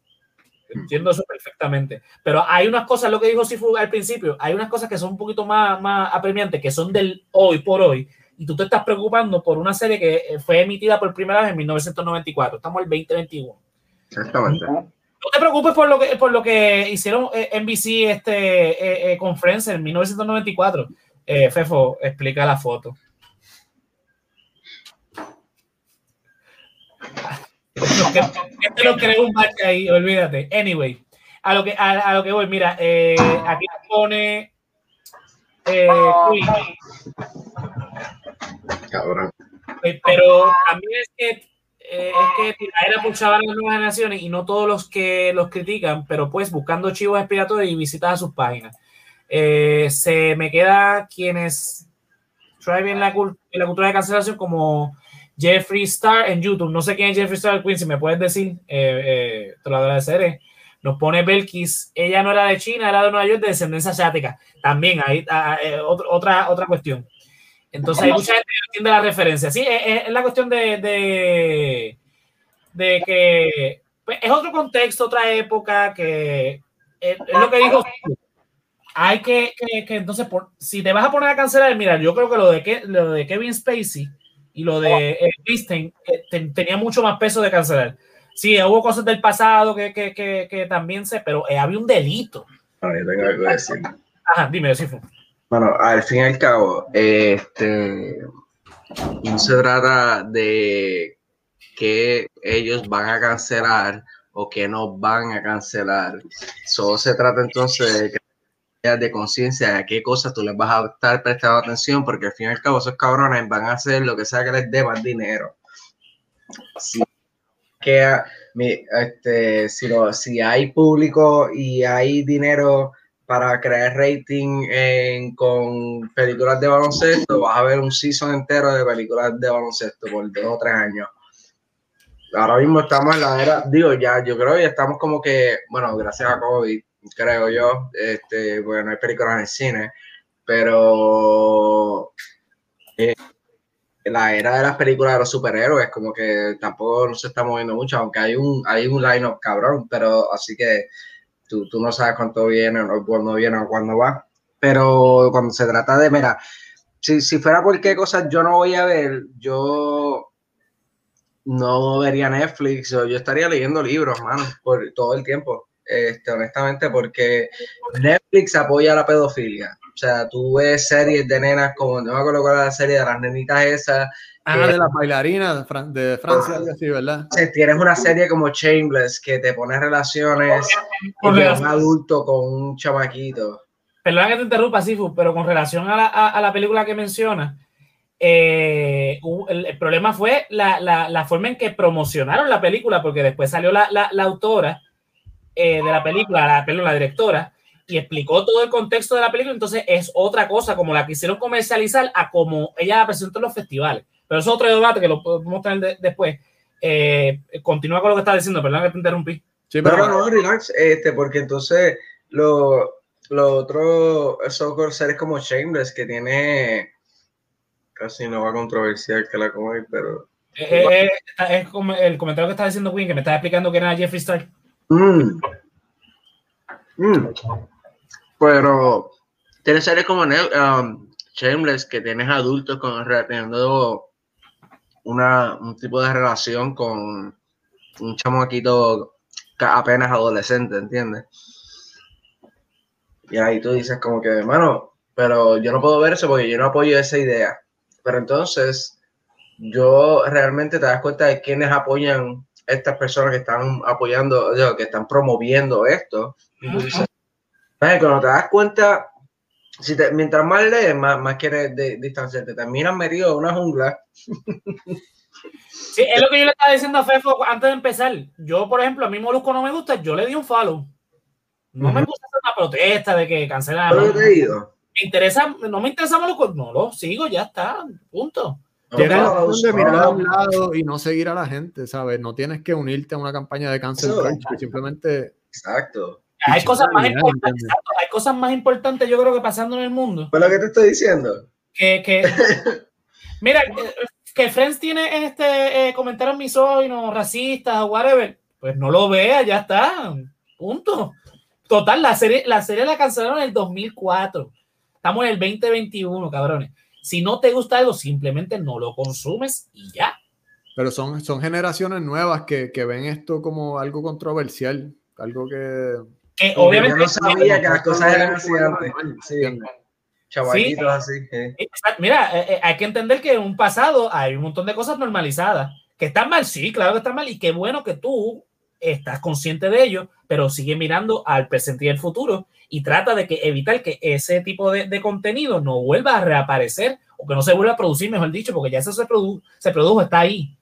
Entiendo eso perfectamente. Pero hay unas cosas, lo que dijo Sifu al principio, hay unas cosas que son un poquito más, más apremiantes, que son del hoy por hoy. Y tú te estás preocupando por una serie que eh, fue emitida por primera vez en 1994. Estamos el 2021. Exactamente. No te preocupes por lo que, por lo que hicieron eh, NBC este, eh, eh, con Friends en 1994. Eh, Fefo, explica la foto. Este lo creó un bache ahí, olvídate. Anyway, a lo que, a, a lo que voy, mira, eh, aquí pone eh, Cabrón. eh, pero también es que eh, es que tiradera por chaval a las nuevas generaciones y no todos los que los critican, pero pues buscando chivos expiatorios y visitas a sus páginas. Eh, se me queda quienes traen la, cul- la cultura de cancelación como Jeffree Star en YouTube. No sé quién es Jeffree Star Queen, si me puedes decir, eh, eh, te lo agradeceré. Nos pone Belkis, ella no era de China, era de Nueva York, de descendencia asiática. También hay ah, eh, otro- otra, otra cuestión. Entonces hay mucha gente que entiende la referencia. Sí, es, es- es la cuestión de, de, de que pues, es otro contexto, otra época, que es, es lo que dijo. Hay que, que, que entonces, por- si te vas a poner a cancelar, mira, yo creo que lo de, Ke- lo de Kevin Spacey y lo de eh, Kristen eh, ten- tenía mucho más peso de cancelar. Sí, hubo cosas del pasado que, que, que, que también sé, pero eh, había un delito. Yo tengo algo que decir. Ajá, dime, sí fue. Bueno, al fin y al cabo, este, no se trata de que ellos van a cancelar o que no van a cancelar. Solo se trata entonces de crear de conciencia de qué cosas tú les vas a estar prestando atención, porque al fin y al cabo esos cabrones van a hacer lo que sea que les dé más dinero. Si, que, este, si, lo- si hay público y hay dinero para crear rating en- con películas de baloncesto, vas a ver un season entero de películas de baloncesto por dos o tres años. Ahora mismo estamos en la era, digo, ya, yo creo que estamos como que, bueno, gracias a COVID, creo yo, este, bueno, hay películas en el cine, pero eh, la era de las películas de los superhéroes, como que tampoco no se está moviendo mucho, aunque hay un, hay un line-up cabrón, pero así que tú, tú no sabes cuánto viene o cuándo viene o cuándo va. Pero cuando se trata de, mira, si, si fuera qué cosas yo no voy a ver, yo no vería Netflix o yo estaría leyendo libros, mano, por todo el tiempo. Este, honestamente, porque Netflix apoya la pedofilia. O sea, tú ves series de nenas como, no me acuerdo cuál era la serie de las nenitas esas, Ah, Eh, de las bailarinas de, Fran- de Francia, así, ¿verdad? si tienes una serie como Shameless que te pone relaciones Con de un adulto con un chamaquito. Perdona que te interrumpa, Sifu, pero con relación a la, a, a la película que menciona, eh, el, el problema fue la, la, la forma en que promocionaron la película, porque después salió la, la, la autora eh, de la película, la, perdón, la directora, y explicó todo el contexto de la película, entonces es otra cosa, como la quisieron comercializar a como ella la presentó en los festivales. Pero eso es otro debate que lo podemos tener de- después. Eh, continúa con lo que estás diciendo, perdón que te interrumpí. Sí, Pero pero no, relax, este, porque entonces lo, lo otro son series como Shameless que tiene casi no va controversial que la comer, pero Eh, eh, eh, es como el comentario que estaba diciendo Queen, que me estaba explicando que era Jeffree Star. Mm. Mm. Pero tiene series como um, Shameless que tienes adultos con teniendo una, un tipo de relación con un chamaquito ca- apenas adolescente, ¿entiendes? Y ahí tú dices como que, hermano, pero yo no puedo ver eso porque yo no apoyo esa idea. Pero entonces, yo realmente te das cuenta de quiénes apoyan estas personas que están apoyando, digo, que están promoviendo esto. Y tú dices, "Ay, cuando te das cuenta Si te, mientras más lees, más, más quieres de, distanciarte. Terminas metido en una jungla. Sí, es lo que yo le estaba diciendo a Fefo antes de empezar. Yo, por ejemplo, a mí Molusco no me gusta, yo le di un follow. No me gusta hacer una protesta de que cancelaron. ¿Pero te he ido? Me interesa, no me interesa Molusco, no lo sigo, ya está, punto. Tienes la opción de mirar a un lado y no seguir a la gente, ¿sabes? No tienes que unirte a una campaña de cancel Eso. culture, simplemente Exacto. Hay cosas más importantes, hay cosas más importantes, yo creo que pasando en el mundo. Fue lo que te estoy diciendo. Que, que mira, que, que Friends tiene este eh, comentarios misóginos, racistas, whatever, pues no lo vea, ya está, punto. Total, la serie, la serie la cancelaron en el 2004. Estamos en el 2021, cabrones. Si no te gusta algo, simplemente no lo consumes y ya. Pero son, son generaciones nuevas que, que ven esto como algo controversial, algo que... Que obviamente. yo no sabía que las cosas eran así antes. Sí, chavaquitos así. eh. Mira, eh, eh, hay que entender que en un pasado hay un montón de cosas normalizadas. Que están mal, sí, claro que están mal. Y qué bueno que tú estás consciente de ello, pero sigue mirando al presente y el futuro y trata de que evitar que ese tipo de, de contenido no vuelva a reaparecer o que no se vuelva a producir, mejor dicho, porque ya eso se, produ- se produjo, está ahí.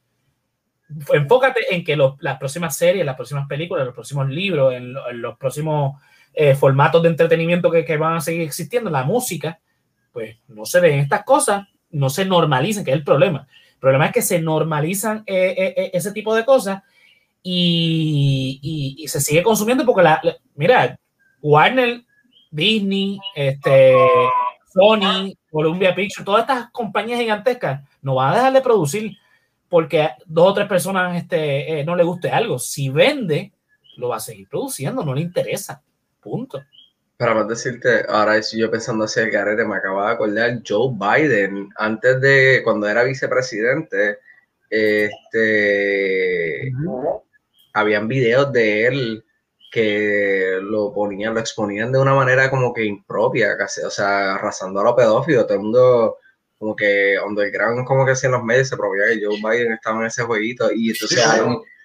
Enfócate en que las próximas series, las próximas películas, los próximos libros, en, lo- en los próximos eh, formatos de entretenimiento que, que van a seguir existiendo, la música, pues no se ven estas cosas, no se normalicen, que es el problema. El problema es que se normalizan eh, eh, eh, ese tipo de cosas y, y- y se sigue consumiendo porque la, la- mira, Warner, Disney, este, Sony, Columbia Pictures, todas estas compañías gigantescas no van a dejar de producir porque dos o tres personas este, eh, no le guste algo. Si vende, lo va a seguir produciendo, no le interesa. Punto. Para más decirte, ahora estoy yo pensando hacia el garete, me acaba de acordar Joe Biden, antes de cuando era vicepresidente, este, habían videos de él que lo ponían, lo exponían de una manera como que impropia, casi, o sea, arrasando a los pedófilos, todo el mundo como que underground, como que así en los medios se promovía que Joe Biden estaba en ese jueguito y entonces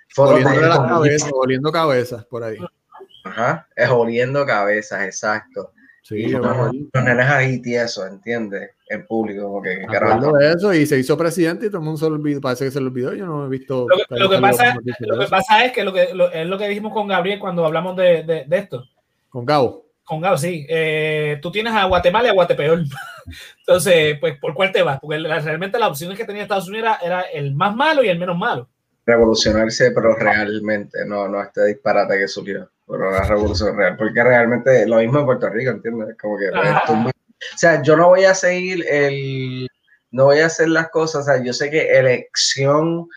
Sí, hay cabezas, oliendo cabezas por ahí. Ajá, es oliendo cabezas, exacto. Sí, acuerdo. los nenes ahí tiesos, ¿entiendes? En público, como que Me acuerdo de eso y se hizo presidente y todo el mundo se lo olvidó. Parece que se lo olvidó. Yo no he visto. Lo que, lo que pasa, lo que pasa es que, lo que lo- es lo que dijimos con Gabriel cuando hablamos de, de- de esto. Con Gabo. Con Gabo, sí. Eh, tú tienes a Guatemala y a Guatepeor. Entonces, pues, ¿por cuál te vas? Porque la- realmente las opciones que tenía Estados Unidos era, era el más malo y el menos malo. revolucionarse, pero realmente, no, no este disparate que surgió, pero la revolución real, porque realmente lo mismo en Puerto Rico, ¿entiendes? Como que pues, o sea, yo no voy a seguir el, no voy a hacer las cosas, o sea, yo sé que elección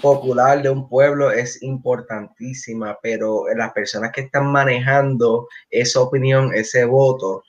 popular de un pueblo es importantísima, pero las personas que están manejando esa opinión, ese voto,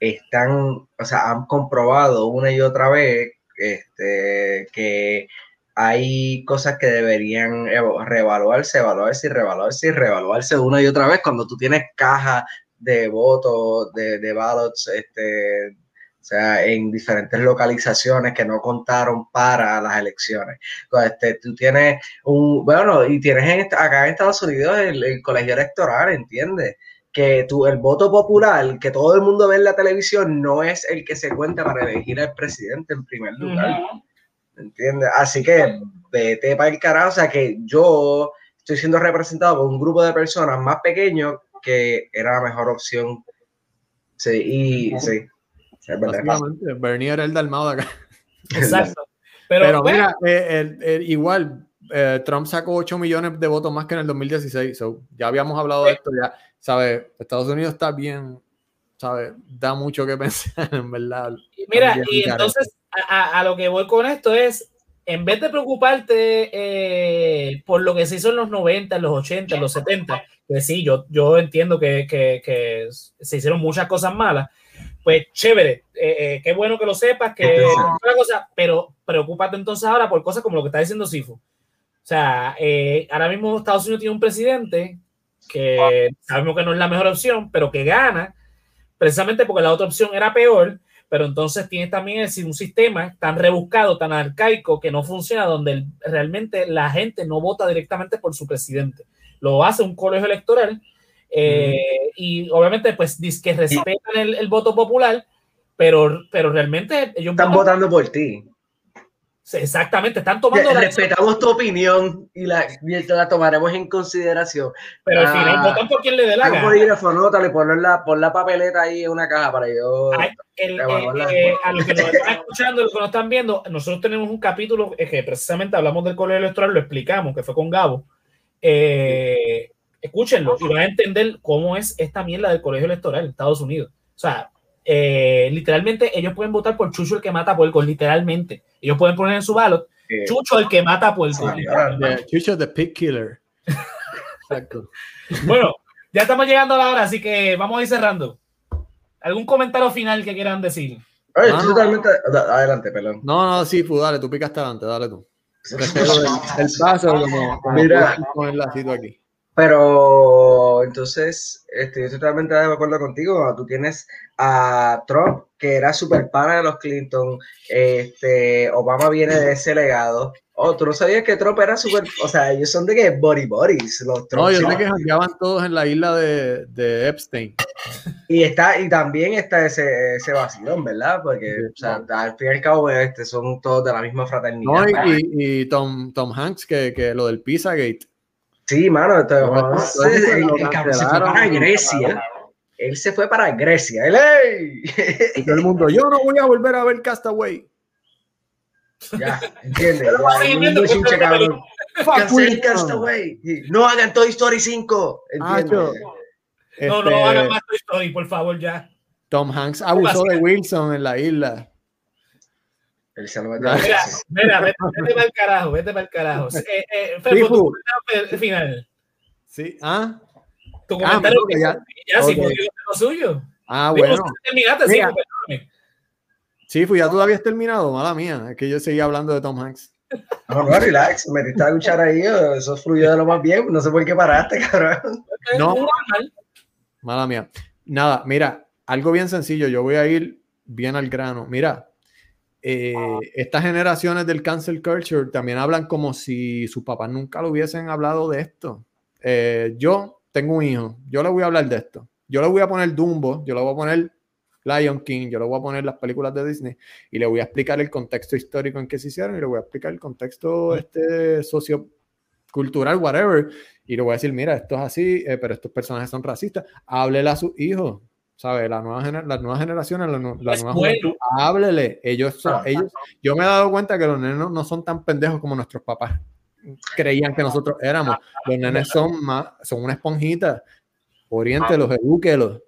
están, o sea, han comprobado una y otra vez este, que hay cosas que deberían reevaluarse, evaluarse y reevaluarse y reevaluarse una y otra vez cuando tú tienes cajas de votos, de, de ballots, este, o sea, en diferentes localizaciones que no contaron para las elecciones. Entonces, Este, tú tienes un, bueno, y tienes en acá en Estados Unidos el, colegio electoral, ¿entiendes? Que tú, el voto popular que todo el mundo ve en la televisión no es el que se cuenta para elegir al presidente en primer lugar. ¿Entiendes? Así que vete para el carajo. O sea que yo estoy siendo representado por un grupo de personas más pequeños que era la mejor opción. Sí, y sí. Bernie era el dalmado de acá. Exacto. Pero, Pero, bueno, mira, eh, el- el- igual, eh, Trump sacó 8 millones de votos más que en el 2016. so, ya habíamos hablado de esto, ya, ¿sabes? Estados Unidos está bien, ¿sabes? Da mucho que pensar, en verdad. mira, y entonces a, a- lo que voy con esto es, en vez de preocuparte eh, por lo que se hizo en los 90, en los 80, en los 70, que sí, yo, yo entiendo que, que- que se hicieron muchas cosas malas, pues chévere, eh, eh, qué bueno que lo sepas, que Entonces- otra cosa, pero preocúpate entonces ahora por cosas como lo que está diciendo Sifu. O sea, eh, ahora mismo Estados Unidos tiene un presidente que sabemos que no es la mejor opción, pero que gana precisamente porque la otra opción era peor, pero entonces tienes también un sistema tan rebuscado, tan arcaico, que no funciona, donde realmente la gente no vota directamente por su presidente. Lo hace un colegio electoral eh, y obviamente pues dice que respetan el, el voto popular pero, pero realmente ellos Están votan- votando por ti. Exactamente, están tomando la Respetamos tu opinión y la, y la tomaremos en consideración. pero al final Ah. votan por quien le dé la gana. bolígrafo, anótale, ponlo en la, pon la papeleta ahí en una caja para yo. Ay, el- eh, eh, a los que nos están escuchando, los que nos están viendo, nosotros tenemos un capítulo que precisamente hablamos del colegio electoral, lo explicamos, que fue con Gabo. Eh, escúchenlo y van a entender cómo es esta mierda del colegio electoral en Estados Unidos. O sea, eh, literalmente ellos pueden votar por Chucho el que mata puercos, literalmente. Ellos pueden poner en su ballot Eh, Chucho el que mata puercos. Sí, ahora- The Chucho the Pig Killer. Exacto. Bueno, ya estamos llegando a la hora, así que vamos a ir cerrando. ¿Algún comentario final que quieran decir? Oye, Ah, totalmente. Adelante, pelón. No, no, sí, fu, dale, tú picaste adelante, dale tú. El, el paso como, como Mira. con el lacito aquí. Pero entonces, este, estoy totalmente de acuerdo contigo. Tú tienes a Trump, que era super pana de los Clinton. Este, Obama viene de ese legado. Oh, tú no sabías que Trump era súper. O sea, ellos son de que body bodies. Los Trump, No, yo sé que jangueaban todos en la isla de, de Epstein. Y está, y también está ese, ese vacilón, ¿verdad? Porque, Sí, o sea, al fin y al cabo, este, son todos de la misma fraternidad. No, y, y- y Tom, Tom Hanks, que, que lo del Pizzagate. Sí, mano, entonces el, el cabrón se fue para Grecia. Él se fue para Grecia. Él, ¡ey! Y todo el mundo, yo no voy a volver a ver Castaway. ya, entiende. Pero va a seguir viendo chinche, porque- cabrón. Fuck Cancel. Castaway. No hagan Toy Story 5. Macho. ¿Entiendes? No, no Este, hagan más Toy Story, por favor, ya. Tom Hanks abusó de Wilson en la isla. A Mira, Mira, vete, vete para el carajo, vete para el carajo. Eh, eh, tu comentario final. Sí, ah, Tu Ah, comentario porque ya- ya, sí, ok. porque es lo suyo. ah, Digo, bueno. si terminaste, sí, perdóname. Sí, pues ya tú habías terminado, mala mía. Es que yo seguía hablando de Tom Hanks. No, no, relax. Metiste a luchar ahí. Eso fluyó de lo más bien. No sé por qué paraste, cabrón. No. Mala mía. Nada, mira, algo bien sencillo. Yo voy a ir bien al grano. Mira, eh, estas generaciones del cancel culture también hablan como si sus papás nunca lo hubiesen hablado de esto. Eh, yo tengo un hijo, yo le voy a hablar de esto. Yo le voy a poner Dumbo, yo le voy a poner Lion King, yo le voy a poner las películas de Disney y le voy a explicar el contexto histórico en que se hicieron y le voy a explicar el contexto este, sociocultural, whatever. Y le voy a decir, mira, esto es así, eh, pero estos personajes son racistas. Háblele a sus hijos, ¿sabes? La nueva gener- las nuevas generaciones, la, nu- la nueva bueno. háblele. Ellos son, ellos, yo me he dado cuenta que los nenes no, no son tan pendejos como nuestros papás creían que nosotros éramos. Los nenes son más, son una esponjita. Oriéntelos, edúquelos.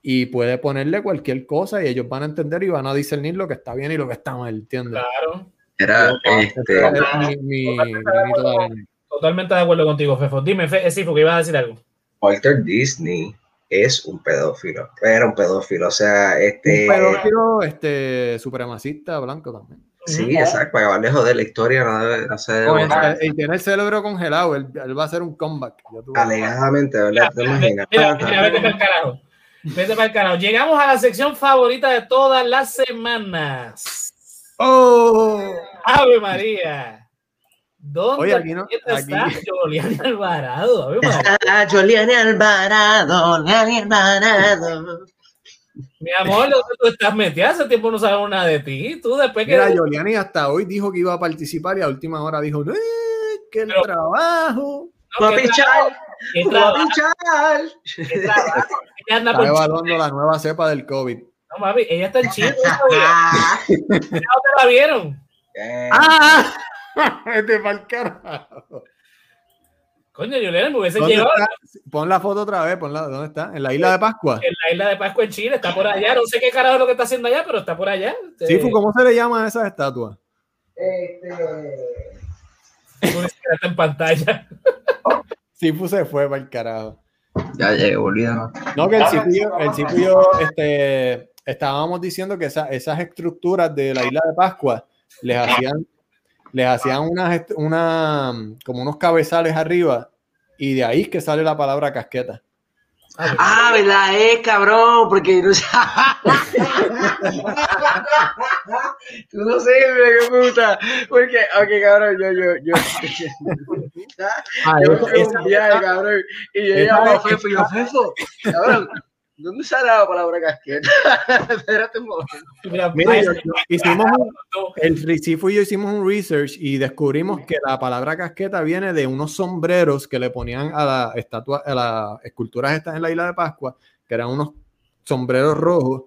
Y puede ponerle cualquier cosa y ellos van a entender y van a discernir lo que está bien y lo que está mal, ¿entiendes? Claro. Era, este, es mi, mi granito de arena. Totalmente de acuerdo contigo, Fefo. Dime, Fe, eh, sí, porque ibas a decir algo. Walter Disney es un pedófilo. Era un pedófilo. O sea, este. Un pedófilo este, supremacista blanco también. Sí, exacto. Para acabar de joder la historia, no, debe- no y tiene el cerebro congelado, él, él va a hacer un comeback. Alegadamente, ¿verdad? ¿Te imaginas? Mira, mira, vete para el carajo. Vete para el carajo. Llegamos a la sección favorita de todas las semanas. ¡Oh! Ave María. ¿Dónde Oye, aquí no- está aquí- Julián Alvarado? Ah, Julián Alvarado, Julián Alvarado. Mi amor, ¿dónde tú estás metida? Hace tiempo no sabemos nada de ti. Tú después que... Mira, Giuliani hasta hoy dijo que iba a participar y a última hora dijo, "Eh, el Pero- trabajo. No, ¿qué Chal, qué papi trabajo, qué trabajo? Ella anda Está evaluando la nueva cepa del COVID. No, mami, ella está en Chile. ¿No te la vieron? Eh, ¡Ah! Este pa'l carajo. Coño, Julián, me hubiese ¿Dónde llegado está? Pon la foto otra vez, ponla, ¿dónde está? En la isla de Pascua. en la isla de Pascua en Chile. Está por allá. No sé qué carajo es lo que está haciendo allá, pero está por allá. Sifu, ¿cómo se le llama a esas estatuas? este, siquiera está en pantalla. Sifu se fue para el carajo. Ya llegué, olvídalo. No, que el yo, el yo, este, estábamos diciendo que esa- esas estructuras de la isla de Pascua les hacían, les hacían unas, una, como unos cabezales arriba y de ahí es que sale la palabra casqueta. Ah, ¿verdad? Es cabrón, porque no Tú no sé, mira qué puta. Porque, ok, cabrón, yo, yo, yo. Ah, yo esa- fui un viaje, cabrón. Y yo llamaba a Fefo y yo, Fefo, cabrón. ¿Dónde sale la palabra casqueta? Espérate un momento. Mira, yo- yo- hicimos un- el Ricifo y yo hicimos un research y descubrimos que la palabra casqueta viene de unos sombreros que le ponían a la estatua, a las esculturas estas en la isla de Pascua, que eran unos sombreros rojos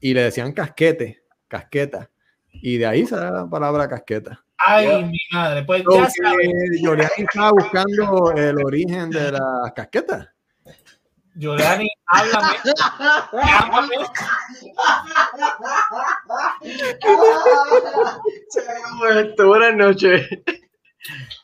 y le decían casquete, casqueta. Y de ahí sale la palabra casqueta. Ay, mi madre. Pues ya sabes, Giuliani estaba buscando el origen de las casquetas. Giuliani, háblame. háblame. Esto. Buenas noches.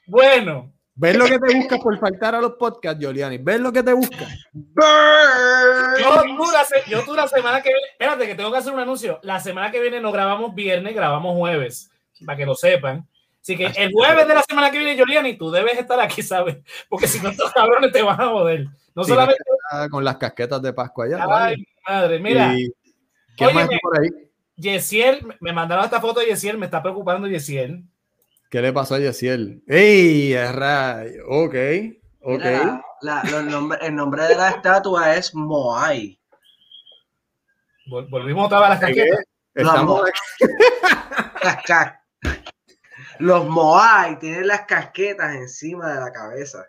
Bueno, ¿Ves lo que te buscas por faltar a los podcasts, Giuliani? ¿Ves lo que te buscas? yo tú, la, se- yo tú la semana que viene, espérate que tengo que hacer un anuncio. La semana que viene no grabamos viernes, grabamos jueves, para que lo sepan. Así que el jueves de la semana que viene, Giuliani, tú debes estar aquí, ¿sabes? Porque si no, estos cabrones te van a joder. No Sí, solamente. Ah, Con las casquetas de Pascua allá. Ay, vale. madre, mira, Y- ¿Quién más óyeme. está por ahí? Yesiel, me mandaron esta foto de Yesiel, me está preocupando Yesiel. ¿Qué le pasó a Yesiel? ¡Ey! rayo! Ok, ok. Mira, la- el nombre de la estatua es Moai. Vol- Volvimos otra vez a las casquetas. Estamos Los Moai tienen las casquetas encima de la cabeza.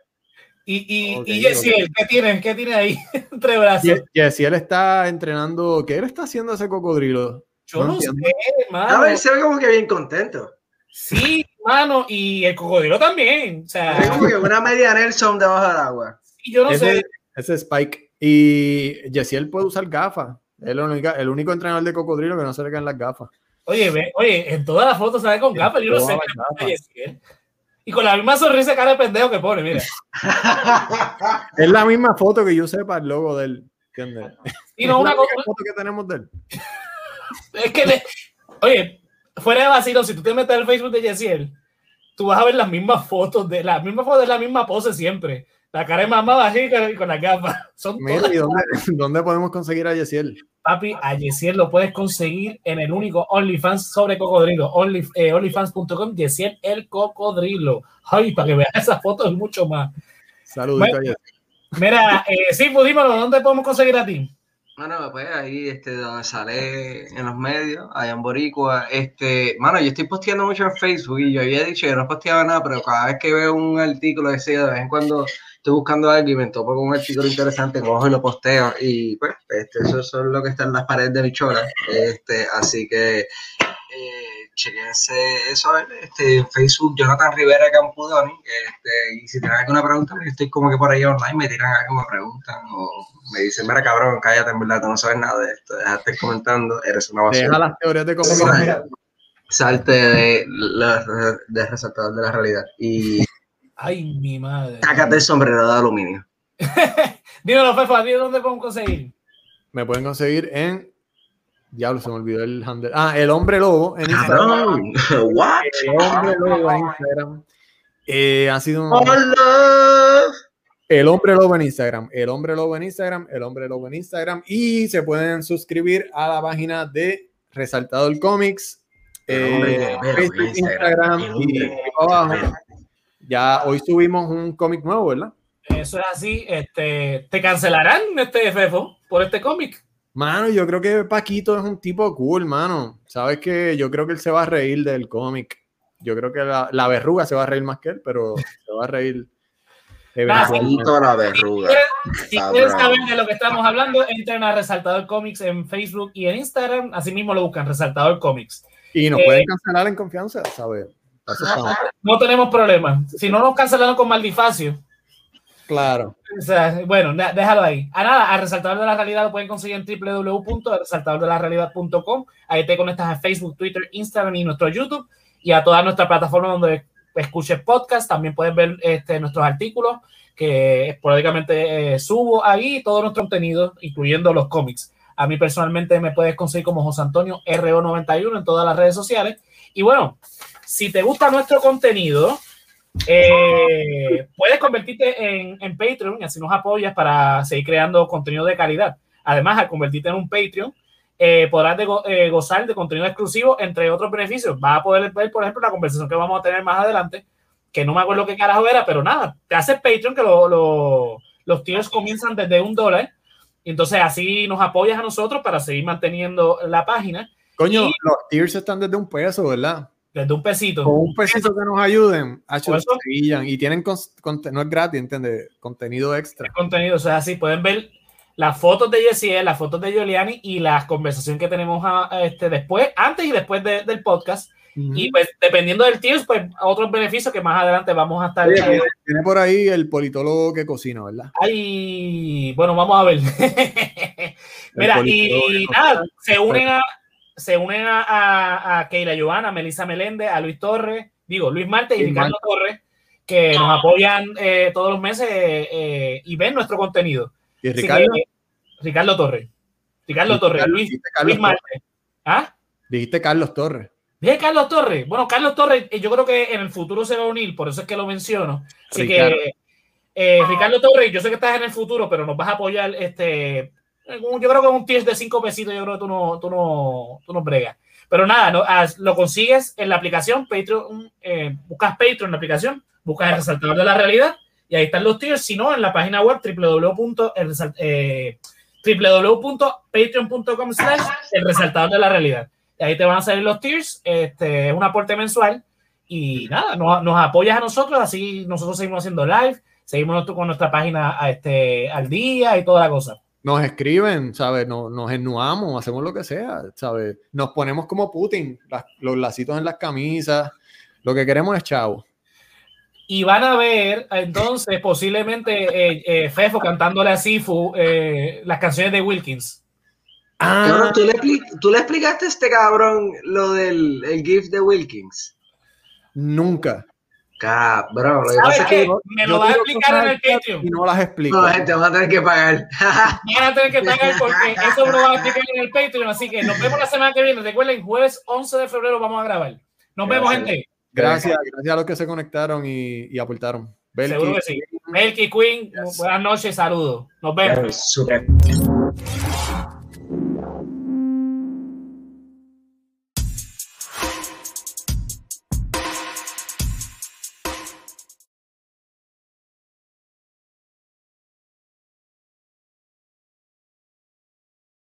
Y, y, y Yesiel, ¿qué tiene? ¿Qué tiene ahí entre brazos? Ye- Yesiel está entrenando. ¿Qué él está haciendo ese cocodrilo? Yo no, sé, A mano. ver, se ve como que bien contento. Sí, mano, y el cocodrilo también. O sea, como que una media Nelson debajo del agua. y yo no ese, sé. ese es Spike. Y Yesiel puede usar gafas. Es el único, el único entrenador de cocodrilo que no se le caen las gafas. Oye, ve, oye, en todas las fotos sale con gafas. Yo no sé. Y con la misma sonrisa cara de pendejo que pone, mira. Es la misma foto que yo sepa el logo de él. ¿Entiendes? Y no es una la cosa. foto que tenemos de él. Es que, le- oye, fuera de vacilo, si tú te metes al Facebook de Yesiel, tú vas a ver las mismas fotos de las mismas fotos de la misma pose siempre. La cara de mamá bajita y con las gafas. Son Mira, todas. ¿y dónde, dónde podemos conseguir a Yesiel? Papi, a Yesiel lo puedes conseguir en el único OnlyFans sobre cocodrilo. Only, eh, OnlyFans.com, Yesiel el cocodrilo. Ay, para que veas esas fotos y mucho más. Saludito Bueno. Mira, eh, sí, pues dímelo, ¿dónde podemos conseguir a ti? Bueno, pues ahí, este, donde sale en los medios, allá en Boricua, este, mano, yo estoy posteando mucho en Facebook y yo había dicho que no posteaba nada, pero cada vez que veo un artículo de de vez en cuando estoy buscando algo y me topo con un artículo interesante, cojo y lo posteo y pues, este, eso, eso es lo que está en las paredes de mi chola, este, así que, eh, chequense eso, a ver, este, Facebook, Jonathan Rivera Campudoni, este, y si tienen alguna pregunta, yo estoy como que por ahí online, me tiran algo, me preguntan, o me dicen, mira cabrón, cállate, en verdad, tú no sabes nada de esto, déjate comentando, eres una basura. Deja las teorías de conspiración. Salte de, la, de resaltador de la realidad y Ay, mi madre. sácate el sombrero de aluminio. Dímelo, Fefa, ¿a ti dónde podemos conseguir? Me pueden conseguir en. Diablo, se me olvidó el handle. Ah, el hombre lobo en Instagram. Cabrón, what? El hombre lobo en Instagram. Eh, ha sido un- Hola. el hombre lobo en Instagram. El hombre lobo en Instagram. El hombre lobo en Instagram. Y se pueden suscribir a la página de Resaltador Comics. El hombre eh, Facebook, Instagram. Instagram El y abajo. Ya hoy subimos un cómic nuevo, ¿verdad? Eso es así. Este, ¿Te cancelarán, este Fefo, por este cómic? Mano, yo creo que Paquito es un tipo cool, mano. Sabes que yo creo que él se va a reír del cómic. Yo creo que la, la verruga se va a reír más que él, pero se va a reír. Paquito la verruga. Si quieren saber de lo que estamos hablando, entren a Resaltador Comics en Facebook y en Instagram. Así mismo lo buscan, Resaltador Comics. Y nos Eh, pueden cancelar en confianza, ¿sabes? Eso estamos. No tenemos problema. Si no nos cancelaron con Maldifacio, Claro. o sea, bueno, déjalo ahí. A nada, a Resaltador de la Realidad lo pueden conseguir en www.resaltadordelarealidad.com. Ahí te conectas a Facebook, Twitter, Instagram y nuestro YouTube y a todas nuestras plataformas donde escuches podcast. También puedes ver este, nuestros artículos que esporádicamente eh, subo ahí, todo nuestro contenido, incluyendo los cómics. A mí personalmente me puedes conseguir como José Antonio RO91 en todas las redes sociales. Y bueno, si te gusta nuestro contenido, eh, puedes convertirte en, en Patreon y así nos apoyas para seguir creando contenido de calidad. Además, al convertirte en un Patreon, eh, podrás de go- eh, gozar de contenido exclusivo, entre otros beneficios. Vas a poder ver, por ejemplo, la conversación que vamos a tener más adelante, que no me acuerdo qué carajo era, pero nada, te haces Patreon, que lo- lo- los tiers comienzan desde un dólar Entonces así nos apoyas a nosotros para seguir manteniendo la página. Coño, Y- los tiers están desde un peso, ¿verdad? Desde un pesito. Con un pesito que nos ayuden, guillan. y tienen no es gratis, ¿entiendes? Contenido extra. contenido. O sea, así pueden ver las fotos de Yesiel, las fotos de Giuliani y las conversaciones que tenemos a- a este, después, antes y después de- del podcast. Y pues dependiendo del tiers, pues otros beneficios que más adelante vamos a estar. Oye, eh, tiene, por ahí el politólogo que cocina, ¿verdad? Ay, bueno, vamos a ver. Mira, y que nada, se unen a se unen a, a, a Keila Giovanna, Melissa Meléndez, a Luis Torres, digo, Luis Marte y Ricardo Torres, que nos apoyan eh, todos los meses eh, y ven nuestro contenido. Y Ricardo, que, Ricardo Torres. Ricardo Torres, Luis, Luis Marte. ¿Ah? dijiste Carlos Torres. Dije Carlos Torres. Bueno, Carlos Torres, eh, yo creo que en el futuro se va a unir, por eso es que lo menciono. Así Ricardo. que, eh, Ricardo Torres, yo sé que estás en el futuro, pero nos vas a apoyar. Este, yo creo que un tier de cinco pesitos, yo creo que tú no, tú no, tú no bregas. Pero nada, no, lo consigues en la aplicación Patreon, eh, buscas Patreon en la aplicación, buscas el resaltador de la realidad y ahí están los tiers. Si no, en la página web www. eh, www.patreon.com slash el resaltador de la realidad. Y ahí te van a salir los tiers, este, es un aporte mensual y nada, nos, apoyas a nosotros, así nosotros seguimos haciendo live, seguimos con nuestra página este, al día y toda la cosa. Nos escriben, ¿sabes? Nos, nos ennuamos, hacemos lo que sea, ¿sabes? Nos ponemos como Putin, las- los lacitos en las camisas. Lo que queremos es chavo. Y van a ver entonces posiblemente eh, eh, Fefo cantándole a Sifu eh, las canciones de Wilkins. Cabrón, ¿tú le, tú le explicaste a este cabrón lo del el GIF de Wilkins. Nunca. Cabrón, lo que ¿Sabes pasa es que Me lo vas a explicar en el Patreon. Y no las explico. no, la gente va a tener que pagar. Van a tener que pagar porque eso me lo van a explicar en el Patreon. Así que nos vemos la semana que viene. Recuerden, jueves 11 de febrero vamos a grabar. Nos vemos, gente. Gracias, gracias a los que se conectaron y, y aportaron. Seguro que sí. Melky Queen, buenas noches, saludos. Nos vemos. Super.